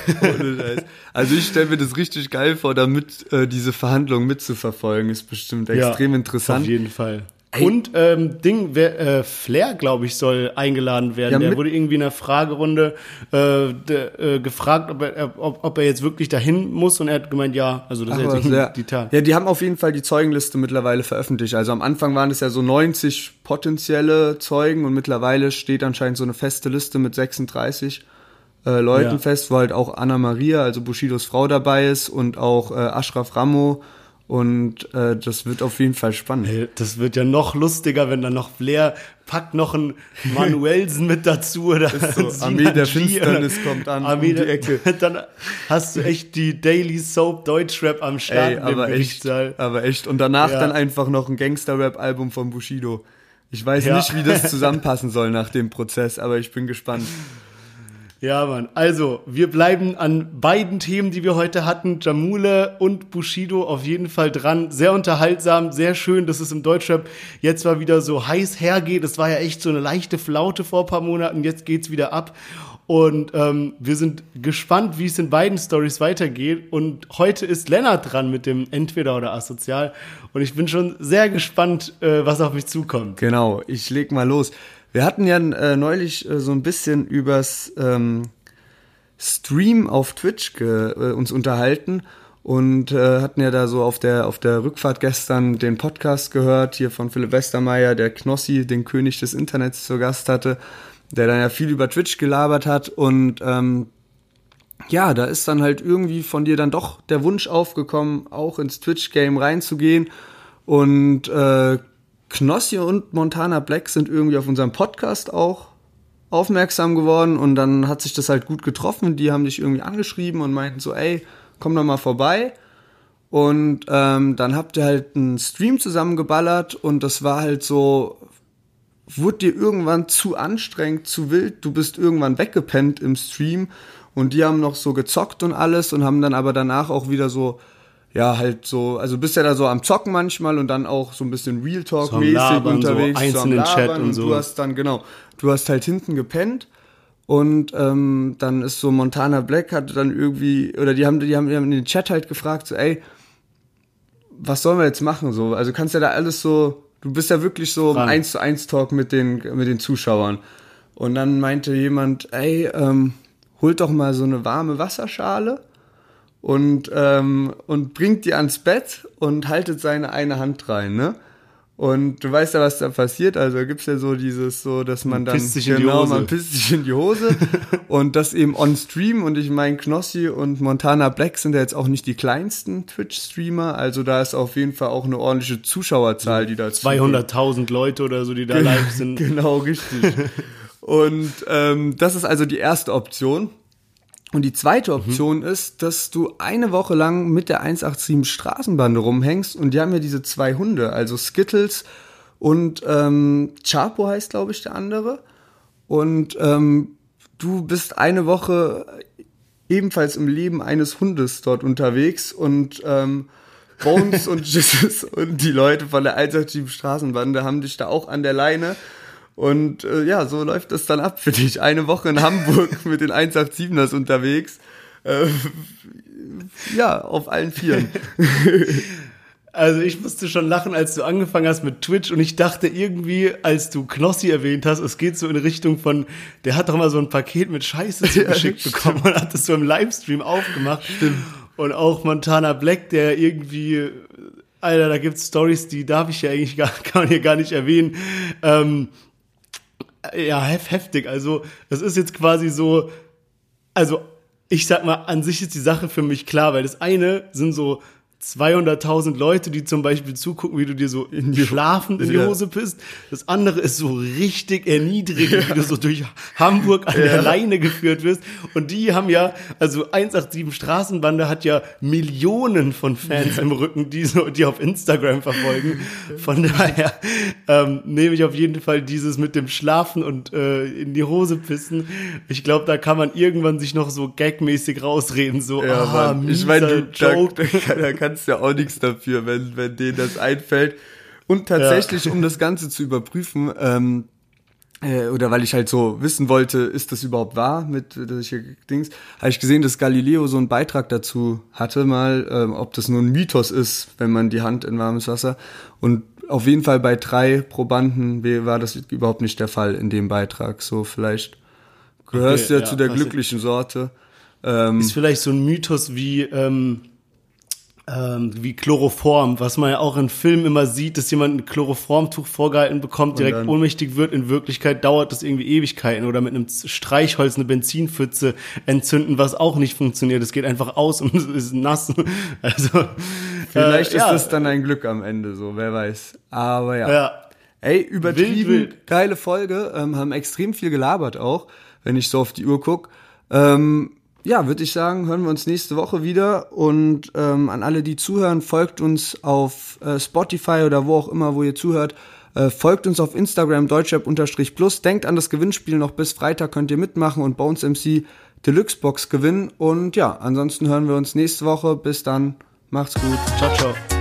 Also ich stelle mir das richtig geil vor, damit äh, diese Verhandlung mitzuverfolgen, ist bestimmt extrem Ja, interessant. Auf jeden Fall. Und ähm, Ding, wer, äh, Flair, glaube ich, soll eingeladen werden. Ja, der wurde irgendwie in einer Fragerunde äh, de, äh, gefragt, ob er, ob, ob er jetzt wirklich dahin muss und er hat gemeint, ja, also das ist Aber jetzt sehr, die Tat. ja, die haben auf jeden Fall die Zeugenliste mittlerweile veröffentlicht. Also am Anfang waren es ja so 90 potenzielle Zeugen und mittlerweile steht anscheinend so eine feste Liste mit 36 äh, Leuten Ja. fest, wo halt auch Anna Maria, also Bushidos Frau dabei ist und auch äh, Ashraf Ramo und äh, das wird auf jeden Fall spannend. Ey, Das wird ja noch lustiger, wenn dann noch Flair packt noch einen Manuelsen mit dazu oder so, Armee der Finsternis kommt an Armee um die der, Ecke. <laughs> Dann hast du echt die Daily Soap Deutschrap am Start Ey, aber echt, aber echt. Und danach Ja. dann einfach noch ein Gangster-Rap-Album von Bushido. Ich weiß Ja. nicht, wie das <laughs> zusammenpassen soll nach dem Prozess, aber ich bin gespannt. Ja, Mann. Also, wir bleiben an beiden Themen, die wir heute hatten, Jamule und Bushido auf jeden Fall dran. Sehr unterhaltsam, sehr schön, dass es im Deutschrap jetzt mal wieder so heiß hergeht. Es war ja echt so eine leichte Flaute vor ein paar Monaten, jetzt geht's wieder ab. Und ähm, wir sind gespannt, wie es in beiden Stories weitergeht. Und heute ist Lennart dran mit dem Entweder oder Asozial. Und ich bin schon sehr gespannt, äh, was auf mich zukommt. Genau, ich leg mal los. Wir hatten ja äh, neulich äh, so ein bisschen übers ähm, Stream auf Twitch äh, uns unterhalten und äh, hatten ja da so auf der auf der Rückfahrt gestern den Podcast gehört hier von Philipp Westermeier, der Knossi, den König des Internets zu Gast hatte, der dann ja viel über Twitch gelabert hat und ähm, ja, da ist dann halt irgendwie von dir dann doch der Wunsch aufgekommen, auch ins Twitch-Game reinzugehen. Und äh, Knossi und Montana Black sind irgendwie auf unserem Podcast auch aufmerksam geworden und dann hat sich das halt gut getroffen. Die haben dich irgendwie angeschrieben und meinten so, ey, komm doch mal vorbei. Und ähm, dann habt ihr halt einen Stream zusammengeballert und das war halt so, wurde dir irgendwann zu anstrengend, zu wild, du bist irgendwann weggepennt im Stream und die haben noch so gezockt und alles und haben dann aber danach auch wieder so, ja, halt so, also bist ja da so am Zocken manchmal und dann auch so ein bisschen Real So Talk-mäßig Labern, so unterwegs. einzelnen am Chat Labern und so. Du hast dann, genau, du hast halt hinten gepennt und ähm, dann ist so Montana Black hat dann irgendwie, oder die haben, die haben, die haben in den Chat halt gefragt, so, ey, was sollen wir jetzt machen? So, also kannst ja da alles so, du bist ja wirklich so im. 1 zu 1 Talk mit den, mit den Zuschauern. Und dann meinte jemand, ey, ähm, holt doch mal so eine warme Wasserschale und, ähm, und bringt die ans Bett und haltet seine eine Hand rein, ne? Und du weißt ja, was da passiert. Also gibt's ja so dieses, so, dass man dann pisst sich in die genau, Hose. man pisst sich in die Hose <laughs> und das eben on Stream. Und ich meine, Knossi und Montana Black sind ja jetzt auch nicht die kleinsten Twitch-Streamer. Also da ist auf jeden Fall auch eine ordentliche Zuschauerzahl, die da 200.000 Leute oder so, die da live sind. <laughs> Genau, richtig. <laughs> Und ähm, das ist also die erste Option. Und die zweite Option ist, dass du eine Woche lang mit der 187 Straßenbande rumhängst und die haben ja diese zwei Hunde, also Skittles und ähm, Chapo heißt, glaube ich, der andere. Und ähm, du bist eine Woche ebenfalls im Leben eines Hundes dort unterwegs und ähm, Bones und <laughs> Jesus und die Leute von der 187 Straßenbande haben dich da auch an der Leine. Und äh, ja, so läuft das dann ab für dich. Eine Woche in Hamburg <laughs> mit den 187ers unterwegs. Äh, ja, auf allen Vieren. <laughs> Also ich musste schon lachen, als du angefangen hast mit Twitch und ich dachte irgendwie, als du Knossi erwähnt hast, es geht so in Richtung von, der hat doch mal so ein Paket mit Scheiße <laughs> zugeschickt stimmt. bekommen und hat das so im Livestream aufgemacht. Stimmt. Und auch Montana Black, der irgendwie, Alter, da gibt's Stories, die darf ich ja eigentlich gar, kann man hier gar nicht erwähnen. Ähm, ja, hef heftig. Also, das ist jetzt quasi so, also ich sag mal, an sich ist die Sache für mich klar, weil das eine sind so 200.000 Leute, die zum Beispiel zugucken, wie du dir so in die schlafend in die Ja. Hose pisst. Das andere ist so richtig erniedrigend, wie du so durch Hamburg an der Leine geführt wirst. Und die haben ja, also 187 Straßenbande hat ja Millionen von Fans im Rücken, die so, die auf Instagram verfolgen. Von daher ähm, nehme ich auf jeden Fall dieses mit dem Schlafen und äh, in die Hose pissen. Ich glaube, da kann man irgendwann sich noch so gagmäßig rausreden, so, Ja, ah. Ich meine, da, Joke. da, da kannst ja auch nichts dafür, wenn, wenn denen das einfällt. Und tatsächlich, um das Ganze zu überprüfen, ähm, äh, oder weil ich halt so wissen wollte, ist das überhaupt wahr mit solche Dings, habe ich gesehen, dass Galileo so einen Beitrag dazu hatte mal, ähm, ob das nur ein Mythos ist, wenn man die Hand in warmes Wasser. Und auf jeden Fall bei drei Probanden war das überhaupt nicht der Fall in dem Beitrag. So vielleicht gehörst Okay, du ja, ja, zu der glücklichen Sorte. Ähm, ist vielleicht so ein Mythos wie, ähm, ähm, wie Chloroform, was man ja auch in Filmen immer sieht, dass jemand ein Chloroformtuch vorgehalten bekommt, direkt ohnmächtig wird. In Wirklichkeit dauert das irgendwie Ewigkeiten oder mit einem Streichholz eine Benzinpfütze entzünden, was auch nicht funktioniert. Es geht einfach aus und <laughs> es ist nass. Also Vielleicht äh, ist ja, das dann ein Glück am Ende, so, wer weiß. Aber ja. Ja. Ey, übertrieben, Wild, wild. geile Folge, ähm, haben extrem viel gelabert auch, wenn ich so auf die Uhr guck. Ähm, ja, würde ich sagen, hören wir uns nächste Woche wieder und ähm, an alle, die zuhören, folgt uns auf äh, Spotify oder wo auch immer, wo ihr zuhört. Äh, folgt uns auf Instagram deutschrap-plus. Denkt an das Gewinnspiel noch bis Freitag könnt ihr mitmachen und Bones MC Deluxe Box gewinnen. Und ja, ansonsten hören wir uns nächste Woche. Bis dann. Macht's gut. Ciao, ciao.